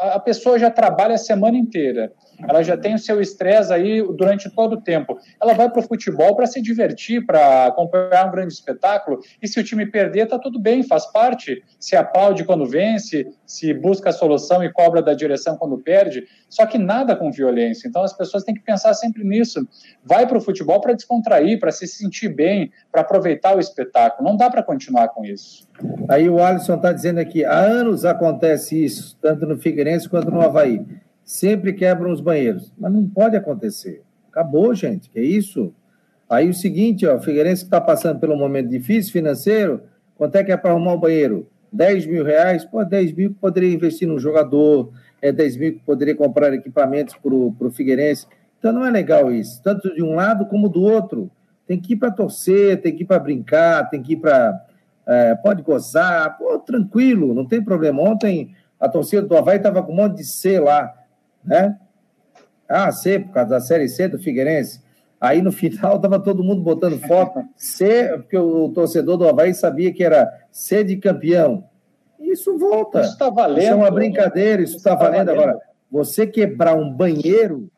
a pessoa já trabalha a semana inteira ela já tem o seu estresse aí durante todo o tempo. Ela vai para o futebol para se divertir, para acompanhar um grande espetáculo, e se o time perder, está tudo bem, faz parte. Se aplaude quando vence, se busca a solução e cobra da direção quando perde, só que nada com violência. Então as pessoas têm que pensar sempre nisso. Vai para o futebol para descontrair, para se sentir bem, para aproveitar o espetáculo. Não dá para continuar com isso. Aí o Alisson está dizendo aqui, há anos acontece isso, tanto no Figueirense quanto no Havaí sempre quebram os banheiros. Mas não pode acontecer. Acabou, gente, que é isso? Aí o seguinte, ó, o Figueirense está passando um momento difícil financeiro, quanto é que é para arrumar um banheiro? 10 mil reais? Pô, 10 mil que poderia investir num jogador, é 10 mil que poderia comprar equipamentos para o Figueirense. Então não é legal isso, tanto de um lado como do outro. Tem que ir para torcer, tem que ir para brincar, tem que ir para. É, pode gozar, pô, tranquilo, não tem problema. Ontem a torcida do Havaí estava com um monte de C lá né? Ah, C, por causa da Série C do Figueirense. Aí no final estava todo mundo botando foto C, porque o torcedor do Havaí sabia que era C de campeão. Isso volta. Isso está valendo. Isso é uma brincadeira, isso está tá valendo. valendo. Agora, você quebrar um banheiro,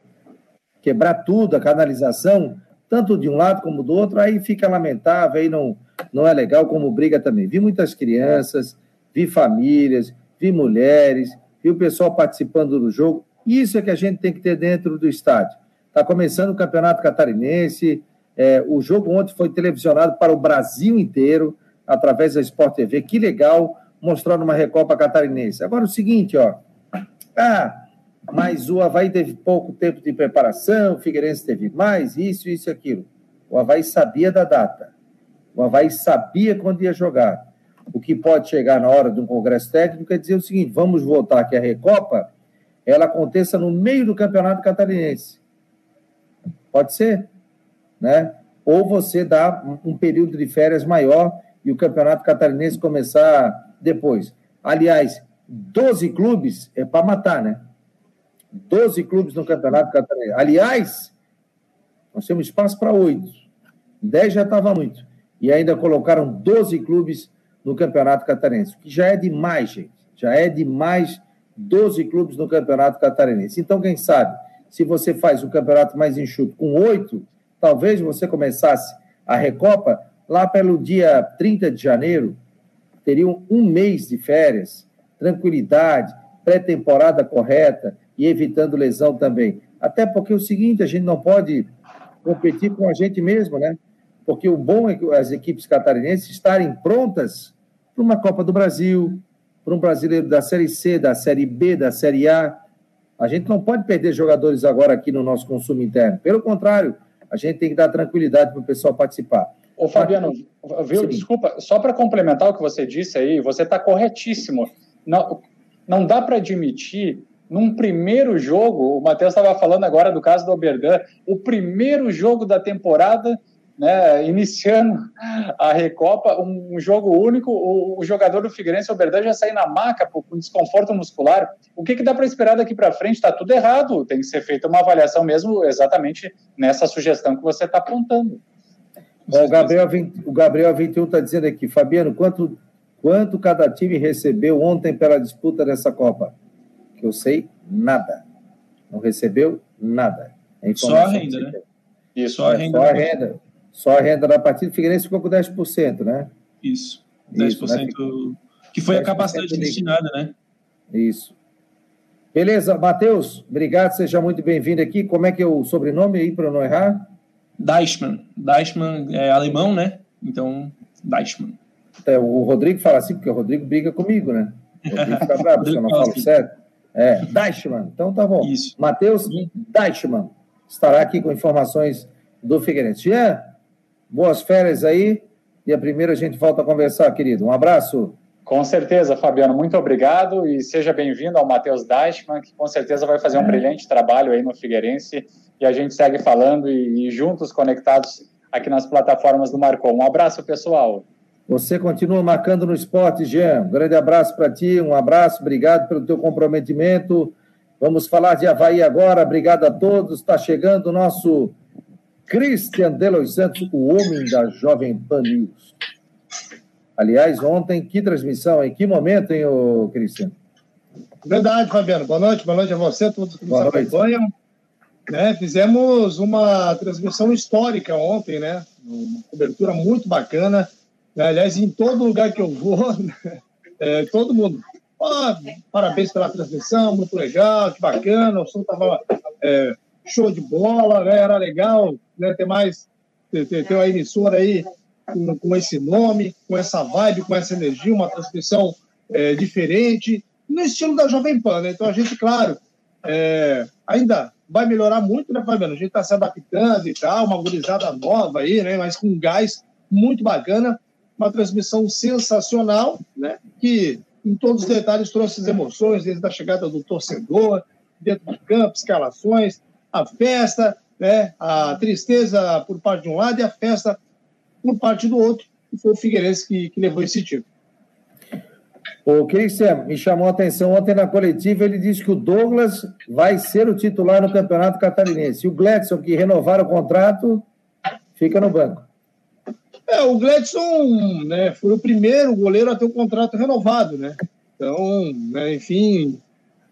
quebrar tudo, a canalização, tanto de um lado como do outro, aí fica lamentável, aí não, não é legal, como briga também. Vi muitas crianças, vi famílias, vi mulheres, vi o pessoal participando do jogo. Isso é que a gente tem que ter dentro do estádio. Está começando o Campeonato Catarinense. É, o jogo ontem foi televisionado para o Brasil inteiro, através da Sport TV. Que legal, mostrando uma Recopa Catarinense. Agora, o seguinte, ó. Ah, mas o Havaí teve pouco tempo de preparação, o Figueirense teve mais, isso, isso e aquilo. O Havaí sabia da data. O Havaí sabia quando ia jogar. O que pode chegar na hora de um congresso técnico é dizer o seguinte: vamos voltar aqui a Recopa ela aconteça no meio do campeonato catarinense. Pode ser, né? Ou você dá um período de férias maior e o campeonato catarinense começar depois. Aliás, 12 clubes é para matar, né? 12 clubes no campeonato catarinense. Aliás, nós temos espaço para oito. 10 já estava muito. E ainda colocaram 12 clubes no campeonato catarinense, que já é demais, gente. Já é demais 12 clubes no Campeonato Catarinense. Então, quem sabe, se você faz o campeonato mais enxuto com oito, talvez você começasse a Recopa lá pelo dia 30 de janeiro, teriam um mês de férias, tranquilidade, pré-temporada correta e evitando lesão também. Até porque é o seguinte, a gente não pode competir com a gente mesmo, né? Porque o bom é que as equipes catarinenses estarem prontas para uma Copa do Brasil, para um brasileiro da Série C, da Série B, da Série A. A gente não pode perder jogadores agora aqui no nosso consumo interno. Pelo contrário, a gente tem que dar tranquilidade para o pessoal participar. Ô, Fabiano, viu? Desculpa, só para complementar o que você disse aí, você está corretíssimo. Não, não dá para admitir, num primeiro jogo, o Matheus estava falando agora do caso do Oberdan, o primeiro jogo da temporada né, iniciando a Recopa, um, jogo único, o, o, jogador do Figueirense, o Oberdan, já sair na maca com desconforto muscular. O que, que dá para esperar daqui para frente? Está tudo errado, tem que ser feita uma avaliação mesmo exatamente nessa sugestão que você está apontando. o, Gabriel, o Gabriel 21 está dizendo aqui, Fabiano, quanto, quanto cada time recebeu ontem pela disputa dessa Copa? Que eu sei, nada. Não recebeu nada. É só a renda, né? Isso, só a renda. Só a renda. Só a renda da partida, o Figueirense ficou com 10%, né? Isso, 10%, Isso, né? que foi 10 a capacidade destinada, né? Isso. Beleza, Matheus, obrigado, seja muito bem-vindo aqui. Como é que é o sobrenome aí, para não errar? Deichmann. Deichmann é alemão, né? Então, Deichmann. É, o Rodrigo fala assim, porque o Rodrigo briga comigo, né? O Rodrigo fica bravo, se eu não falo certo. É, Deichmann. Então tá bom. Isso. Matheus Deichmann estará aqui com informações do Figueirense. Jean, boas férias aí. E a primeira a gente volta a conversar, querido. Um abraço. Com certeza, Fabiano. Muito obrigado e seja bem-vindo ao Matheus Deichmann, que com certeza vai fazer um brilhante trabalho aí no Figueirense. E a gente segue falando e, e juntos, conectados aqui nas plataformas do Marcon. Um abraço, pessoal. Você continua marcando no esporte, Jean. Um grande abraço para ti, um abraço, obrigado pelo teu comprometimento. Vamos falar de Havaí agora. Obrigado a todos. Está chegando o nosso Christian Delos Santos, o homem da Jovem Pan News. Aliás, ontem, que transmissão, em que momento, hein, ô Cristian? Verdade, Fabiano. Boa noite, boa noite a você, todos que nos boa acompanham. Né, fizemos uma transmissão histórica ontem, né? Uma cobertura muito bacana. Né, aliás, em todo lugar que eu vou, né, é, todo mundo. Oh, parabéns pela transmissão, muito legal, que bacana. O som estava é, show de bola, né, era legal né, ter mais, ter, ter, ter uma emissora aí com, com, esse nome, com essa vibe, com essa energia, uma transmissão é, diferente, no estilo da Jovem Pan. Né? Então a gente, claro, é, ainda vai melhorar muito, né, Fabiano? A gente está se adaptando e tal, uma gurizada nova aí, né? Mas com gás muito bacana, uma transmissão sensacional, né? Que em todos os detalhes trouxe as emoções, desde a chegada do torcedor, dentro do campo, escalações, a festa, né? A tristeza por parte de um lado e a festa por parte do outro, e foi o Figueirense que, que levou esse título. O Cristian me chamou a atenção ontem na coletiva, ele disse que o Douglas vai ser o titular no Campeonato Catarinense. E o Gledson, que renovaram o contrato, fica no banco. É, o Gledson né, foi o primeiro goleiro a ter o contrato renovado, né? Então, né, enfim,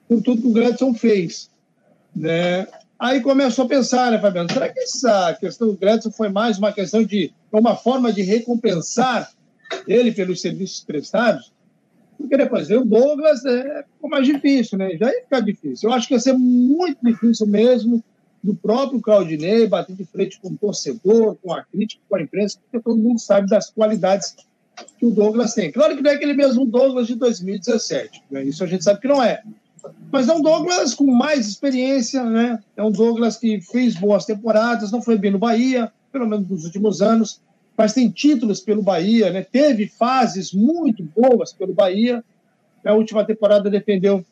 por tudo que o Gledson fez. Né? Aí começou a pensar, né, Fabiano? Será que essa questão do Gledson foi mais uma questão de uma forma de recompensar ele pelos serviços prestados? Porque depois o Douglas, é, ficou mais difícil, né? Já ia ficar difícil. Eu acho que ia ser muito difícil mesmo do próprio Claudinei bater de frente com o torcedor, com a crítica, com a imprensa, porque todo mundo sabe das qualidades que o Douglas tem. Claro que não é aquele mesmo Douglas de 2017, né? isso a gente sabe que não é. Mas é um Douglas com mais experiência, né? É um Douglas que fez boas temporadas, não foi bem no Bahia, pelo menos nos últimos anos, mas tem títulos pelo Bahia, né? teve fases muito boas pelo Bahia. Na última temporada defendeu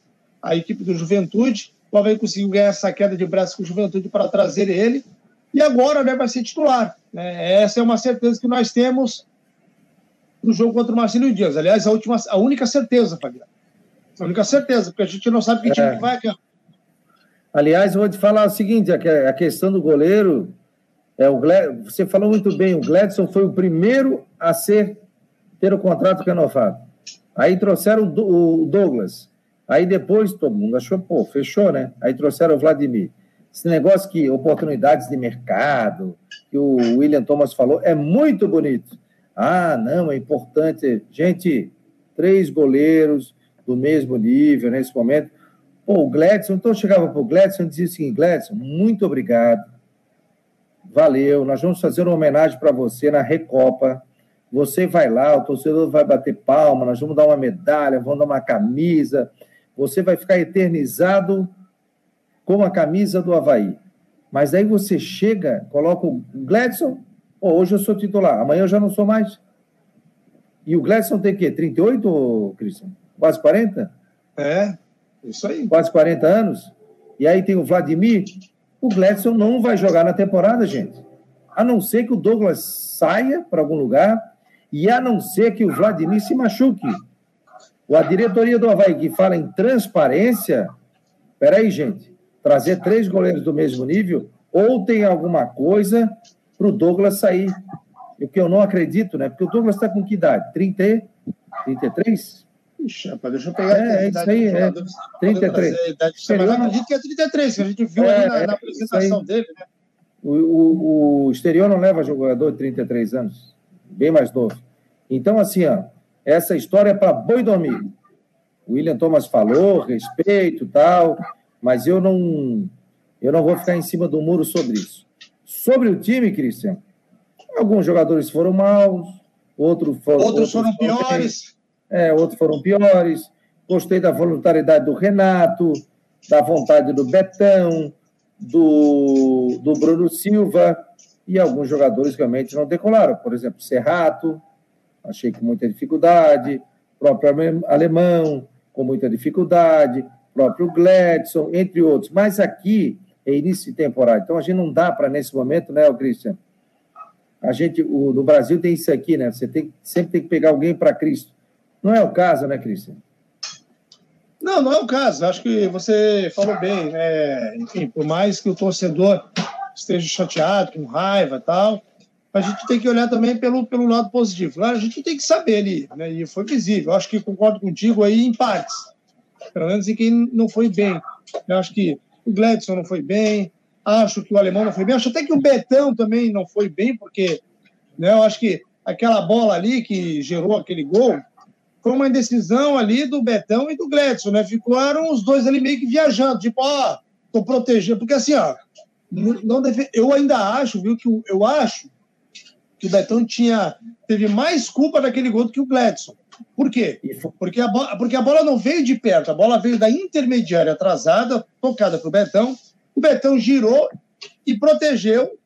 a equipe do Juventude. O Havaí conseguiu ganhar essa queda de braço com o Juventude para trazer ele. E agora né, vai ser titular. Né? Essa é uma certeza que nós temos no jogo contra o Marcelo Dias. Aliás, a, última, a única certeza, Fabiano. A única certeza, porque a gente não sabe que time é. que vai aqui. Aliás, eu vou te falar o seguinte: a questão do goleiro é, o Gled... Você falou muito bem, o Gladson foi o primeiro a ser ter o contrato renovado. Aí trouxeram o Douglas. Aí depois todo mundo achou, pô, fechou, né? Aí trouxeram o Vladimir. Esse negócio que oportunidades de mercado, que o William Thomas falou, é muito bonito. Ah, não, é importante. Gente, três goleiros do mesmo nível nesse momento. Pô, o Gladson, então eu chegava para o Gladson e dizia assim: Gladson, muito obrigado valeu, nós vamos fazer uma homenagem para você na Recopa. Você vai lá, o torcedor vai bater palma, nós vamos dar uma medalha, vamos dar uma camisa. Você vai ficar eternizado com a camisa do Havaí. Mas aí você chega, coloca o Gladson, oh, hoje eu sou titular, amanhã eu já não sou mais. E o Gladson tem o quê? 38, Cristian? Quase 40? É, isso aí. Quase 40 anos. E aí tem o Vladimir, o Gladson não vai jogar na temporada, gente. A não ser que o Douglas saia para algum lugar e a não ser que o Vladimir se machuque. A diretoria do Havaí que fala em transparência, peraí, gente, trazer três goleiros do mesmo nível, ou tem alguma coisa para o Douglas sair. O que eu não acredito, né? Porque o Douglas está com que idade? 30, 33? Ixi, rapaz, deixa eu pegar é, é isso aí, é. 33. Mas eu acredito que é 33, que a gente viu é, ali na, na apresentação dele, né? O, o, o exterior não leva jogador de 33 anos, bem mais novo. Então, assim, ó, essa história é para boi dormir. O William Thomas falou, respeito tal, mas eu não, eu não vou ficar em cima do muro sobre isso. Sobre o time, Cristian, alguns jogadores foram maus, outro for, outros, outros foram piores. É, outros foram piores. Gostei da voluntariedade do Renato, da vontade do Betão, do, do Bruno Silva e alguns jogadores realmente não decolaram. Por exemplo, Serrato, achei com muita dificuldade, próprio Alemão, com muita dificuldade, próprio Gladson, entre outros. Mas aqui é início de temporada, então a gente não dá para, nesse momento, né, Cristian? A gente, o, no Brasil tem isso aqui, né? Você tem, sempre tem que pegar alguém para Cristo. Não é o caso, né, Cristian? Não, não é o caso. Acho que você falou bem, né? Enfim, por mais que o torcedor esteja chateado, com raiva tal, a gente tem que olhar também pelo, pelo lado positivo. A gente tem que saber ali, né? E foi visível. Acho que concordo contigo aí em partes. Pelo menos em quem não foi bem. Eu acho que o Gladson não foi bem, acho que o alemão não foi bem, acho até que o Betão também não foi bem, porque né, eu acho que aquela bola ali que gerou aquele gol, foi uma indecisão ali do Betão e do Gladson, né? Ficaram os dois ali meio que viajando, tipo, ó, tô protegendo, porque assim, ó, não deve... eu ainda acho, viu, que eu acho que o Betão tinha teve mais culpa daquele gol do que o Gladson. Por quê? Porque a, bola, porque a bola não veio de perto, a bola veio da intermediária atrasada, tocada para o Betão. O Betão girou e protegeu.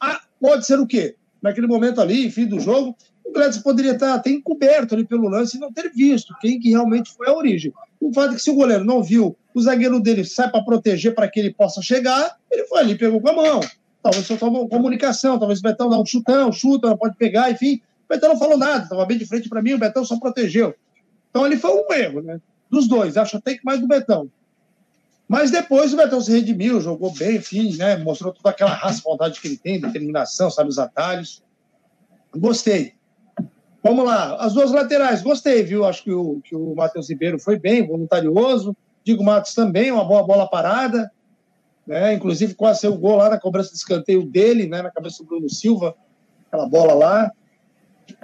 A, pode ser o quê? Naquele momento ali, fim do jogo, o Gladys poderia estar até encoberto ali pelo lance e não ter visto quem que realmente foi a origem. O fato é que se o goleiro não viu, o zagueiro dele sai para proteger para que ele possa chegar, ele foi ali, pegou com a mão. Talvez só uma comunicação, talvez o Betão dá um chutão, chuta, pode pegar, enfim. O Betão não falou nada, estava bem de frente para mim, o Betão só protegeu. Então ali foi um erro, né? Dos dois, acho até que mais do Betão. Mas depois o Betão se redimiu, jogou bem, enfim, né? Mostrou toda aquela raça, vontade que ele tem, determinação, sabe os atalhos. Gostei. Vamos lá, as duas laterais, gostei, viu? Acho que o, que o Matheus Ribeiro foi bem, voluntarioso. Digo Matos também, uma boa bola parada. Né? Inclusive, quase saiu o gol lá na cobrança de escanteio dele, né? na cabeça do Bruno Silva, aquela bola lá.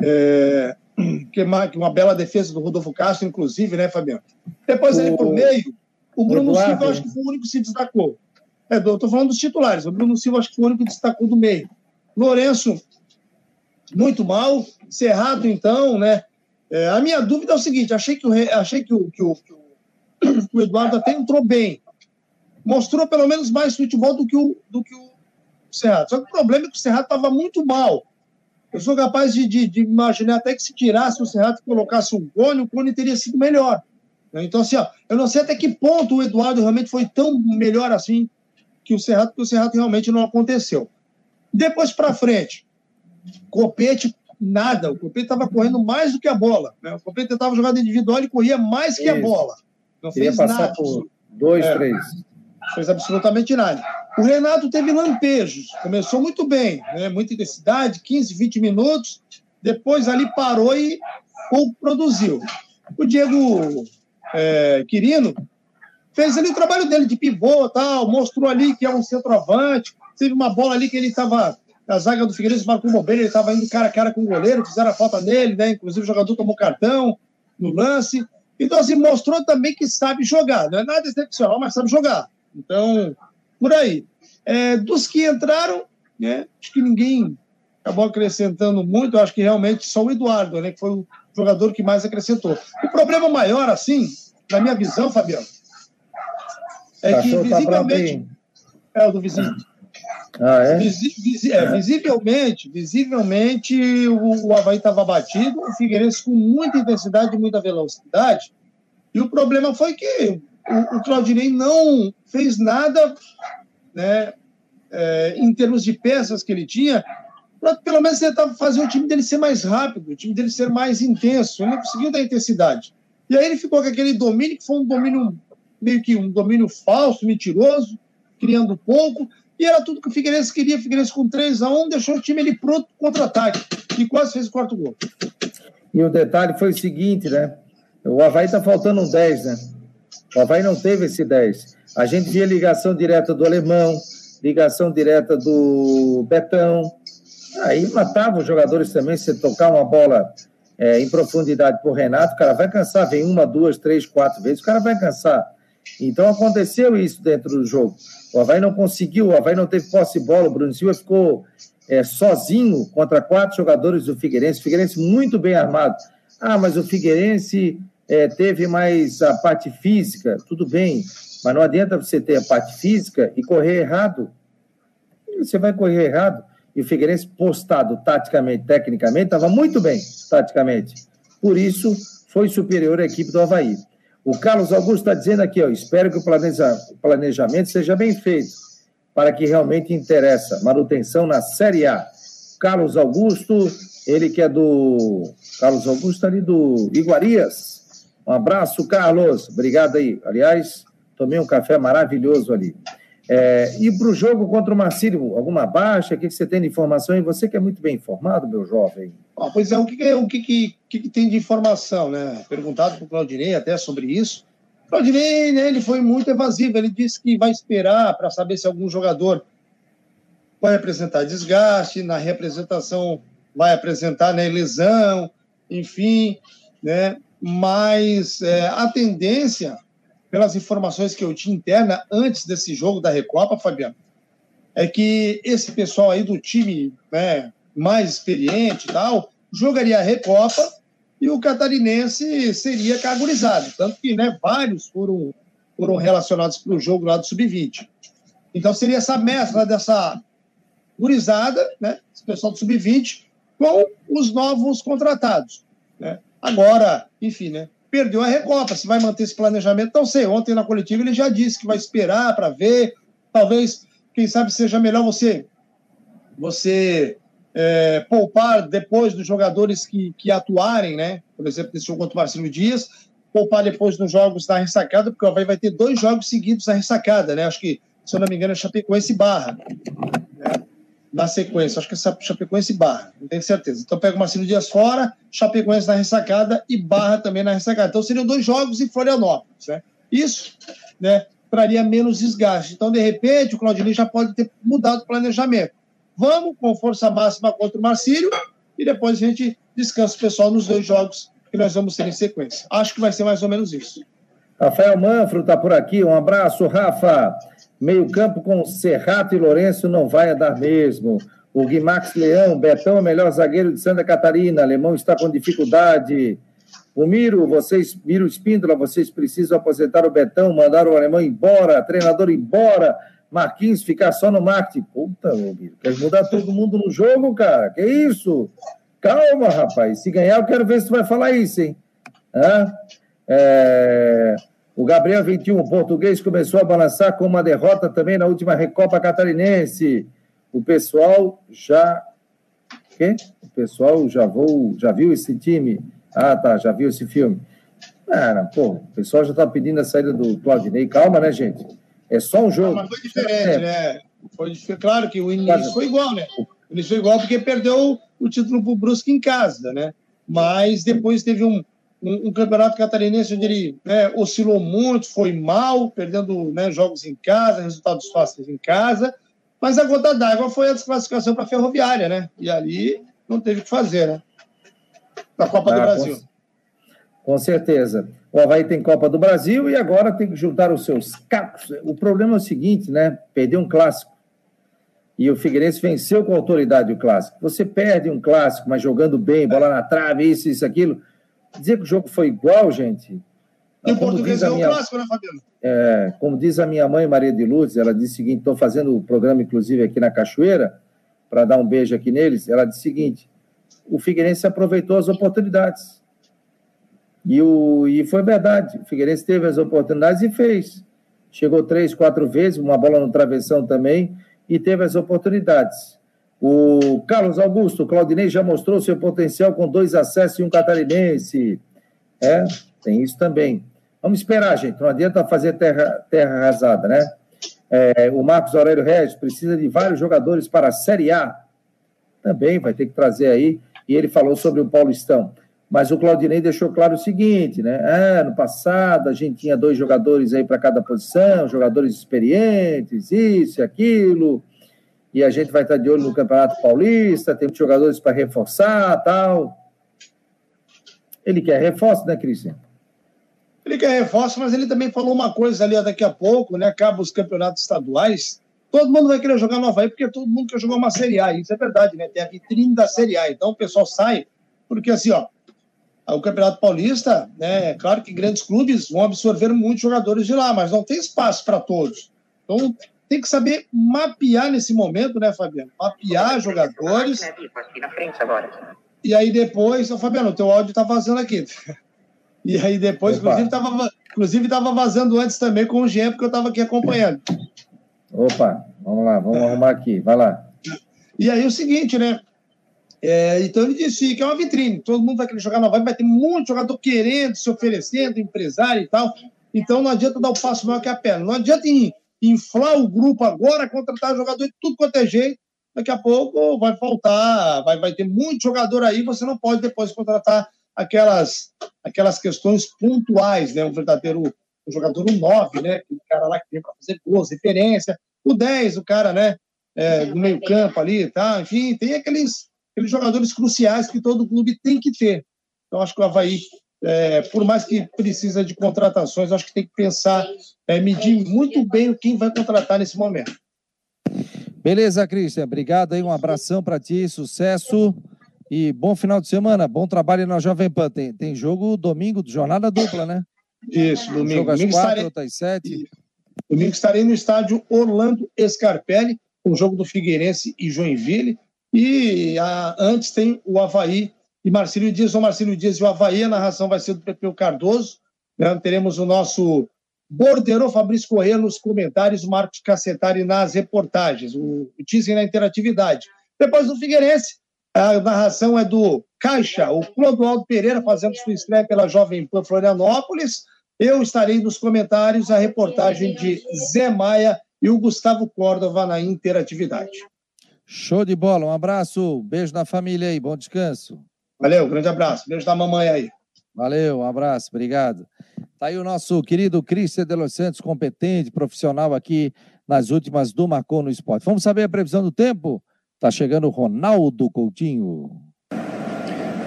É... Que, uma, uma bela defesa do Rodolfo Castro, inclusive, né, Fabiano? Depois, ali por meio, o Bruno Eduardo. Silva, acho que foi o único que se destacou. É, Estou falando dos titulares. O Bruno Silva, acho que foi o único que destacou do meio. Lourenço, muito mal. Cerrado, então, né? É, a minha dúvida é o seguinte: achei que o, achei que o, que o, que o Eduardo até entrou bem. Mostrou pelo menos mais futebol do que o, do que o Cerrado. Só que o problema é que o Cerrado estava muito mal. Eu sou capaz de, de, de, imaginar até que se tirasse o Cerrado e colocasse o Cone, o Cone teria sido melhor. Então, assim, ó, eu não sei até que ponto o Eduardo realmente foi tão melhor assim que o Cerrado, porque o Cerrado realmente não aconteceu. Depois para frente, Copete, nada. O Copete estava correndo mais do que a bola. Né? O Copete tentava jogar individual e corria mais que Isso. a bola. Não fez passar nada. por dois, é. três. Fez absolutamente nada. O Renato teve lampejos, começou muito bem, né? muita intensidade, 15, 20 minutos, depois ali parou e pouco produziu. O Diego é, Quirino fez ali o trabalho dele de pivô tal, mostrou ali que é um centroavante, teve uma bola ali que ele estava a zaga do Figueirense marcou um bobeira, ele estava indo cara a cara com o goleiro, fizeram a falta nele, né? Inclusive o jogador tomou cartão no lance. Então, assim, mostrou também que sabe jogar. Não é nada excepcional, mas sabe jogar. Então, por aí. É, dos que entraram, né, acho que ninguém acabou acrescentando muito. Acho que realmente só o Eduardo, né, que foi o jogador que mais acrescentou. O problema maior, assim, na minha visão, Fabiano, é que tá visivelmente. É o do vizinho. Ah, é? Visi, visi, é, visivelmente, visivelmente o, o Havaí estava batido, o Figueirense com muita intensidade e muita velocidade. E o problema foi que o, o Claudinei não fez nada né, é, em termos de peças que ele tinha, para pelo menos tentar fazer o time dele ser mais rápido, o time dele ser mais intenso. Ele não conseguiu dar intensidade. E aí ele ficou com aquele domínio, que foi um domínio meio que um domínio falso, mentiroso, criando pouco. E era tudo que o Figueirense queria. O Figueirense com 3 a 1 deixou o time ele pronto contra-ataque. E quase fez o quarto gol. E o detalhe foi o seguinte, né? O Havaí está faltando um 10, né? O Havaí não teve esse 10. A gente via ligação direta do Alemão, ligação direta do Betão. Aí matava os jogadores também. Se tocar uma bola é, em profundidade para o Renato, o cara vai cansar. Vem uma, duas, três, quatro vezes, o cara vai cansar. Então aconteceu isso dentro do jogo. O Havaí não conseguiu, o Havaí não teve posse de bola, o Bruno Silva ficou é, sozinho contra quatro jogadores do Figueirense. O Figueirense muito bem armado. Ah, mas o Figueirense é, teve mais a parte física. Tudo bem, mas não adianta você ter a parte física e correr errado. Você vai correr errado. E o Figueirense postado taticamente, tecnicamente, estava muito bem taticamente. Por isso, foi superior à equipe do Havaí. O Carlos Augusto está dizendo aqui, ó, espero que o planejamento seja bem feito para que realmente interessa. Manutenção na Série A. Carlos Augusto, ele que é do. Carlos Augusto ali do Iguarias. Um abraço, Carlos. Obrigado aí. Aliás, tomei um café maravilhoso ali. É, e para o jogo contra o Marcílio, alguma baixa? O que, você tem de informação? E você que é muito bem informado, meu jovem. Ah, pois é, o que, o que, que, que, tem de informação, né? Perguntado para o Claudinei até sobre isso. Claudinei, né, ele foi muito evasivo, ele disse que vai esperar para saber se algum jogador vai apresentar desgaste, na representação vai apresentar né, lesão, enfim, né, mas é, a tendência, pelas informações que eu tinha interna antes desse jogo da Recopa, Fabiano, é que esse pessoal aí do time né, mais experiente e tal, jogaria a Recopa e o catarinense seria carburizado. Tanto que né, vários foram, foram relacionados para o jogo lá do Sub-20. Então seria essa mescla dessa gurizada, né, esse pessoal do Sub-20, com os novos contratados. Né? Agora, enfim, né, perdeu a Recopa. Se vai manter esse planejamento, não sei. Ontem na coletiva ele já disse que vai esperar para ver. Talvez, quem sabe, seja melhor você você é, poupar depois dos jogadores que, que atuarem, né? Por exemplo, nesse jogo contra o Marcelo Dias, poupar depois nos jogos da ressacada, porque o Havaí vai ter dois jogos seguidos da ressacada, né? Acho que, se eu não me engano, é Chapecoense Barra. Né? Na sequência, acho que é Chapecoense Barra, não tenho certeza. Então pega o Marcelo Dias fora, Chapecoense na ressacada e Barra também na ressacada. Então seriam dois jogos em Florianópolis, né? Isso, né? Traria menos desgaste. Então, de repente, o Claudinei já pode ter mudado o planejamento Vamos com força máxima contra o Marcílio e depois a gente descansa o pessoal nos dois jogos que nós vamos ter em sequência. Acho que vai ser mais ou menos isso. Rafael Manfro está por aqui. Um abraço, Rafa. Meio campo com Serrato e Lourenço não vai dar mesmo. O Guimax Leão, Betão é o melhor zagueiro de Santa Catarina. Alemão está com dificuldade. O Miro, vocês, Miro Espíndola, vocês precisam aposentar o Betão, mandar o alemão embora, treinador embora. Marquinhos ficar só no marketing. Puta, meu quer mudar todo mundo no jogo, cara? Que isso? Calma, rapaz. Se ganhar, eu quero ver se tu vai falar isso, hein? Hã? É... O Gabriel 21, o português, começou a balançar com uma derrota também na última Recopa Catarinense. O pessoal já. Quê? O pessoal já, vou... já viu esse time? Ah, tá, já viu esse filme. Cara, pô, o pessoal já tá pedindo a saída do Claudinei. Calma, né, gente? É só um jogo. mas foi diferente, é. né? Foi, claro que o início foi igual, né? O início foi igual porque perdeu o título para o Brusque em casa, né? Mas depois teve um, um, um campeonato catarinense onde ele né, oscilou muito, foi mal, perdendo né, jogos em casa, resultados fáceis em casa. Mas a gota d'água foi a desclassificação para a Ferroviária, né? E ali não teve o que fazer, né? Na Copa ah, do Brasil. Com, com certeza. O Havaí tem Copa do Brasil e agora tem que juntar os seus cacos. O problema é o seguinte, né? Perdeu um clássico. E o Figueirense venceu com autoridade o clássico. Você perde um clássico, mas jogando bem, bola na trave, isso, isso, aquilo. Dizer que o jogo foi igual, gente. E o português é um minha... clássico, né, Fabiano? É, como diz a minha mãe, Maria de Lourdes, ela disse o seguinte: estou fazendo o programa, inclusive, aqui na Cachoeira, para dar um beijo aqui neles. Ela disse o seguinte: o Figueirense aproveitou as oportunidades. E, o, e foi verdade. O Figueirense teve as oportunidades e fez. Chegou três, quatro vezes, uma bola no travessão também, e teve as oportunidades. O Carlos Augusto, Claudinei já mostrou seu potencial com dois acessos e um catarinense. É, tem isso também. Vamos esperar, gente. Não adianta fazer terra, terra arrasada, né? É, o Marcos Aurélio Regis precisa de vários jogadores para a Série A. Também vai ter que trazer aí. E ele falou sobre o Paulistão. Mas o Claudinei deixou claro o seguinte, né? Ah, no passado a gente tinha dois jogadores aí para cada posição, jogadores experientes, isso e aquilo, e a gente vai estar de olho no Campeonato Paulista, tem jogadores para reforçar tal. Ele quer reforço, né, Cristian? Ele quer reforço, mas ele também falou uma coisa ali daqui a pouco, né? Acaba os campeonatos estaduais todo mundo vai querer jogar no Havaí porque todo mundo quer jogar uma Série A. Isso é verdade, né? Tem a vitrine da Série A. Então o pessoal sai, porque assim, ó, o Campeonato Paulista, né? É claro que grandes clubes vão absorver muitos jogadores de lá, mas não tem espaço para todos. Então tem que saber mapear nesse momento, né, Fabiano? Mapear jogadores. E aí depois, ô, Fabiano, o teu áudio tá vazando aqui. E aí depois, Opa. inclusive, estava inclusive tava vazando antes também com o Jean, porque eu estava aqui acompanhando. Opa, vamos lá, vamos arrumar aqui, vai lá. E aí o seguinte, né? É, então ele disse que é uma vitrine, todo mundo vai querer jogar na vai, vai ter muito jogador querendo, se oferecendo, empresário e tal. Então não adianta dar o passo maior que a perna. Não adianta inflar o grupo agora, contratar jogador de tudo quanto é jeito. Daqui a pouco vai faltar, vai, vai ter muito jogador aí, você não pode depois contratar aquelas, aquelas questões pontuais, né? Um verdadeiro um jogador um 9, né? Aquele cara lá que tem para fazer gols, referência. O 10, o cara, né? É, do meio campo ali, tá? Enfim, tem aqueles, aqueles jogadores cruciais que todo clube tem que ter. Então, acho que o Havaí, é, por mais que precisa de contratações, acho que tem que pensar, é, medir muito bem quem vai contratar nesse momento. Beleza, Cristian. Obrigado aí. Um abração para ti, sucesso. E bom final de semana, bom trabalho na Jovem Pan. Tem, tem jogo domingo, jornada dupla, né? Isso, domingo. Jogo às domingo quatro, estarei... outro às sete. Domingo estarei no estádio Orlando Scarpelli, com o jogo do Figueirense e Joinville. E a, antes tem o Havaí e Marcílio Dias, o Marcílio Dias e o Havaí. A narração vai ser do Pepeu Cardoso. Né? Teremos o nosso borderô Fabrício Corrêa nos comentários, Marcos Cacetari nas reportagens. O, o dizem na interatividade. Depois do Figueirense, a narração é do Caixa, o Clodoaldo Pereira fazendo sua estreia pela Jovem Pan Florianópolis. Eu estarei nos comentários a reportagem de Zé Maia e o Gustavo Córdova na interatividade. Show de bola, um abraço, beijo na família aí, bom descanso. Valeu, grande abraço, beijo da mamãe aí. Valeu, um abraço, obrigado. Tá aí o nosso querido Cristian de Los Santos, competente, profissional aqui nas últimas do Marcou no Esporte. Vamos saber a previsão do tempo? Está chegando Ronaldo Coutinho.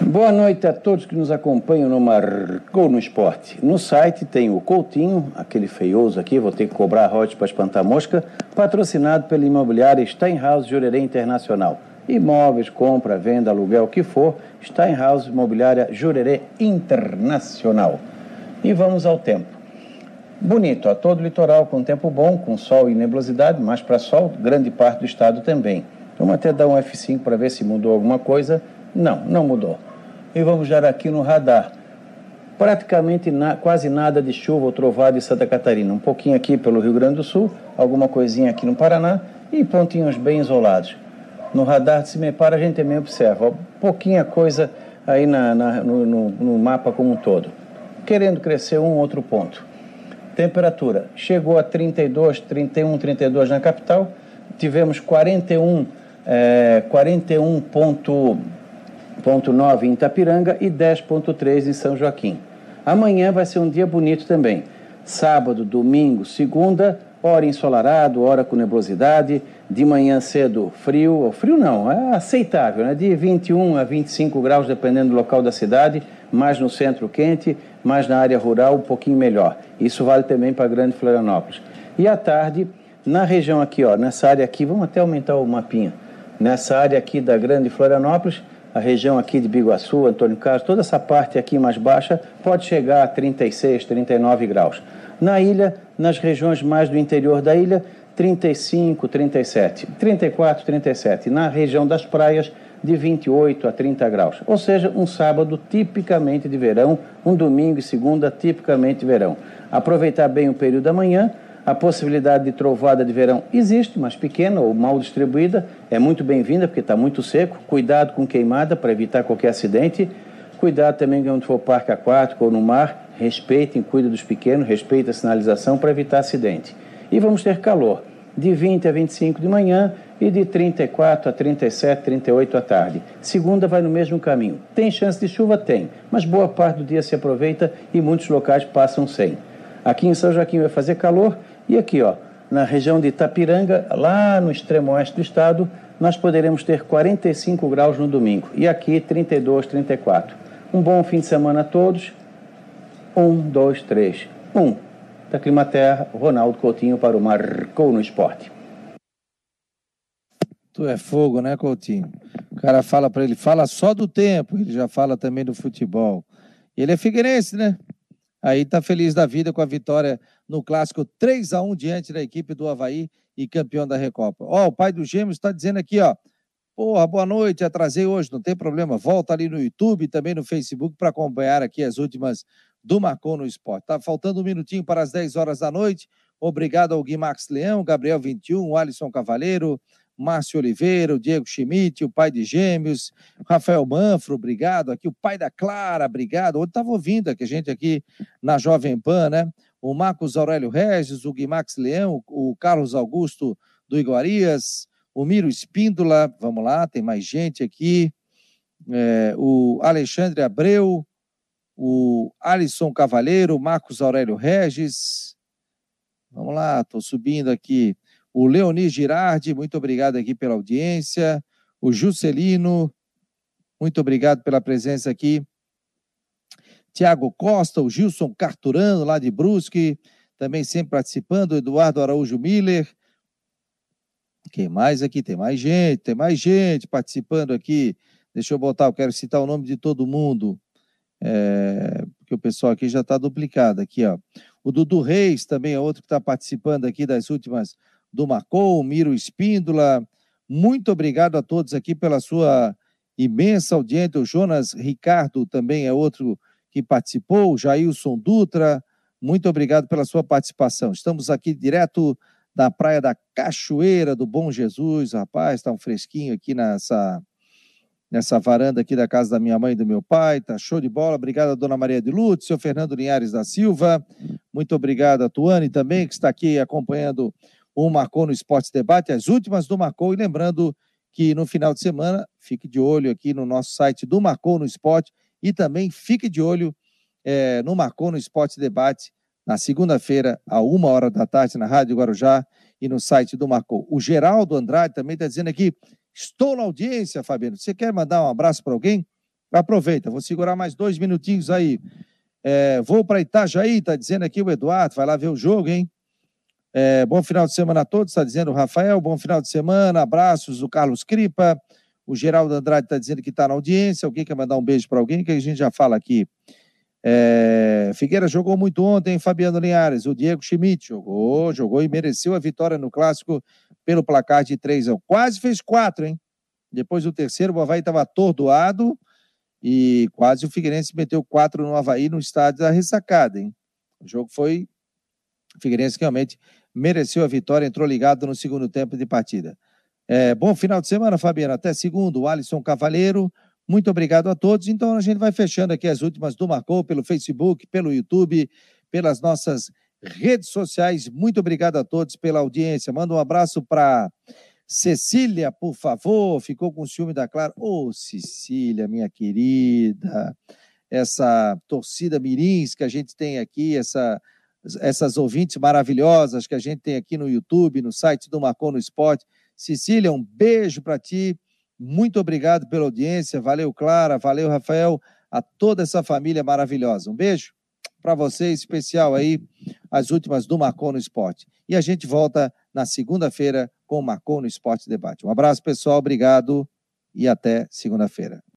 Boa noite a todos que nos acompanham no Marcou no Esporte. No site tem o Coutinho, aquele feioso aqui, vou ter que cobrar a para espantar mosca, patrocinado pela imobiliária Steinhaus Jurerê Internacional. Imóveis, compra, venda, aluguel, o que for, Steinhaus Imobiliária Jurerê Internacional. E vamos ao tempo. Bonito, a todo o litoral com tempo bom, com sol e nebulosidade, mais para sol, grande parte do estado também. Vamos até dar um F5 para ver se mudou alguma coisa. Não, não mudou. E vamos já aqui no radar. Praticamente na, quase nada de chuva ou trovada em Santa Catarina. Um pouquinho aqui pelo Rio Grande do Sul, alguma coisinha aqui no Paraná e pontinhos bem isolados. No radar de Cimepar a gente também observa pouquinha coisa aí na, na no, no, no mapa como um todo. Querendo crescer um outro ponto. Temperatura chegou a 32, 31, 32 na capital. Tivemos 41 é, 41,9 em Itapiranga e 10,3 em São Joaquim. Amanhã vai ser um dia bonito também. Sábado, domingo, segunda, hora ensolarado, hora com nebulosidade, de manhã cedo frio, ou frio não, é aceitável, né? de 21 a 25 graus, dependendo do local da cidade, mais no centro quente, mais na área rural um pouquinho melhor. Isso vale também para Grande Florianópolis. E à tarde, na região aqui, ó, nessa área aqui, vamos até aumentar o mapinha nessa área aqui da Grande Florianópolis, a região aqui de Biguaçu, Antônio Carlos, toda essa parte aqui mais baixa pode chegar a 36, 39 graus. Na ilha, nas regiões mais do interior da ilha, 35, 37, 34, 37. Na região das praias, de 28 a 30 graus. Ou seja, um sábado tipicamente de verão, um domingo e segunda tipicamente de verão. Aproveitar bem o período da manhã a possibilidade de trovada de verão existe, mas pequena ou mal distribuída. É muito bem-vinda porque está muito seco. Cuidado com queimada para evitar qualquer acidente. Cuidado também quando for parque aquático ou no mar. Respeitem, cuidem dos pequenos, respeitem a sinalização para evitar acidente. E vamos ter calor, de 20 a 25 de manhã e de 34 a 37, 38 à tarde. Segunda vai no mesmo caminho. Tem chance de chuva? Tem, mas boa parte do dia se aproveita e muitos locais passam sem. Aqui em São Joaquim vai fazer calor e aqui, ó, na região de Itapiranga, lá no extremo oeste do estado, nós poderemos ter 45 graus no domingo. E aqui 32, 34. Um bom fim de semana a todos. Um, dois, três. Um. Da Climaterra, Ronaldo Coutinho para o Marcou no Esporte. Tu é fogo, né, Coutinho? O cara fala para ele, fala só do tempo, ele já fala também do futebol. Ele é figueirense, né? Aí tá feliz da vida com a vitória no clássico 3 a 1 diante da equipe do Havaí e campeão da Recopa. Ó, o pai do Gêmeos está dizendo aqui, ó. Porra, boa noite, atrasei hoje, não tem problema. Volta ali no YouTube também no Facebook para acompanhar aqui as últimas do Marcon no Esporte. Tá faltando um minutinho para as 10 horas da noite. Obrigado ao Gui Max Leão, Gabriel 21, Alisson Cavaleiro, Márcio Oliveira, o Diego Schmidt, o pai de gêmeos, Rafael Manfro, obrigado. Aqui o pai da Clara, obrigado. Hoje estava ouvindo aqui a gente aqui na Jovem Pan, né? O Marcos Aurélio Regis, o Guimax Leão, o Carlos Augusto do Iguarias, o Miro Espíndola, vamos lá, tem mais gente aqui. É, o Alexandre Abreu, o Alisson Cavaleiro, Marcos Aurélio Regis. Vamos lá, estou subindo aqui o Leoni Girardi, muito obrigado aqui pela audiência, o Juscelino, muito obrigado pela presença aqui. Tiago Costa, o Gilson Carturano, lá de Brusque, também sempre participando, Eduardo Araújo Miller. Quem mais aqui? Tem mais gente, tem mais gente participando aqui. Deixa eu botar, eu quero citar o nome de todo mundo, é, porque o pessoal aqui já está duplicado aqui, ó. O Dudu Reis também é outro que está participando aqui das últimas do Marcou, Miro Espíndola. Muito obrigado a todos aqui pela sua imensa audiência. O Jonas Ricardo também é outro que participou, Jailson Dutra. Muito obrigado pela sua participação. Estamos aqui direto da Praia da Cachoeira do Bom Jesus. Rapaz, está um fresquinho aqui nessa nessa varanda aqui da casa da minha mãe e do meu pai. Tá show de bola. Obrigado a dona Maria de Lúcio, seu Fernando Linhares da Silva. Muito obrigado a Tuane também, que está aqui acompanhando o Marcou no Esporte Debate, as últimas do Marcou. E lembrando que no final de semana, fique de olho aqui no nosso site do Marcou no Esporte e também fique de olho é, no Marcou no Esporte Debate na segunda-feira, a uma hora da tarde, na Rádio Guarujá e no site do Marcou. O Geraldo Andrade também está dizendo aqui: estou na audiência, Fabiano. Você quer mandar um abraço para alguém? Aproveita, vou segurar mais dois minutinhos aí. É, vou para Itajaí, está dizendo aqui o Eduardo, vai lá ver o jogo, hein? É, bom final de semana a todos, está dizendo o Rafael. Bom final de semana, abraços, o Carlos Cripa. O Geraldo Andrade está dizendo que está na audiência. Alguém quer mandar um beijo para alguém? Que a gente já fala aqui. É, Figueira jogou muito ontem, Fabiano Linhares. O Diego Schmidt jogou, jogou e mereceu a vitória no clássico pelo placar de 3 a 1. Quase fez quatro, hein? Depois do terceiro, o Havaí estava atordoado e quase o Figueirense meteu quatro no Havaí no estádio da ressacada, hein? O jogo foi. O Figueirense realmente mereceu a vitória, entrou ligado no segundo tempo de partida. É, bom final de semana, Fabiano. Até segundo, Alisson Cavaleiro. Muito obrigado a todos. Então a gente vai fechando aqui as últimas do Marcou pelo Facebook, pelo YouTube, pelas nossas redes sociais. Muito obrigado a todos pela audiência. Manda um abraço para Cecília, por favor. Ficou com ciúme da Clara. Ô, oh, Cecília, minha querida. Essa torcida mirins que a gente tem aqui, essa essas ouvintes maravilhosas que a gente tem aqui no YouTube, no site do Marcon no Esporte. Cecília, um beijo para ti. Muito obrigado pela audiência. Valeu, Clara. Valeu, Rafael. A toda essa família maravilhosa. Um beijo para você, especial aí, as últimas do Marcon no Esporte. E a gente volta na segunda-feira com o Marcon no Esporte Debate. Um abraço, pessoal. Obrigado e até segunda-feira.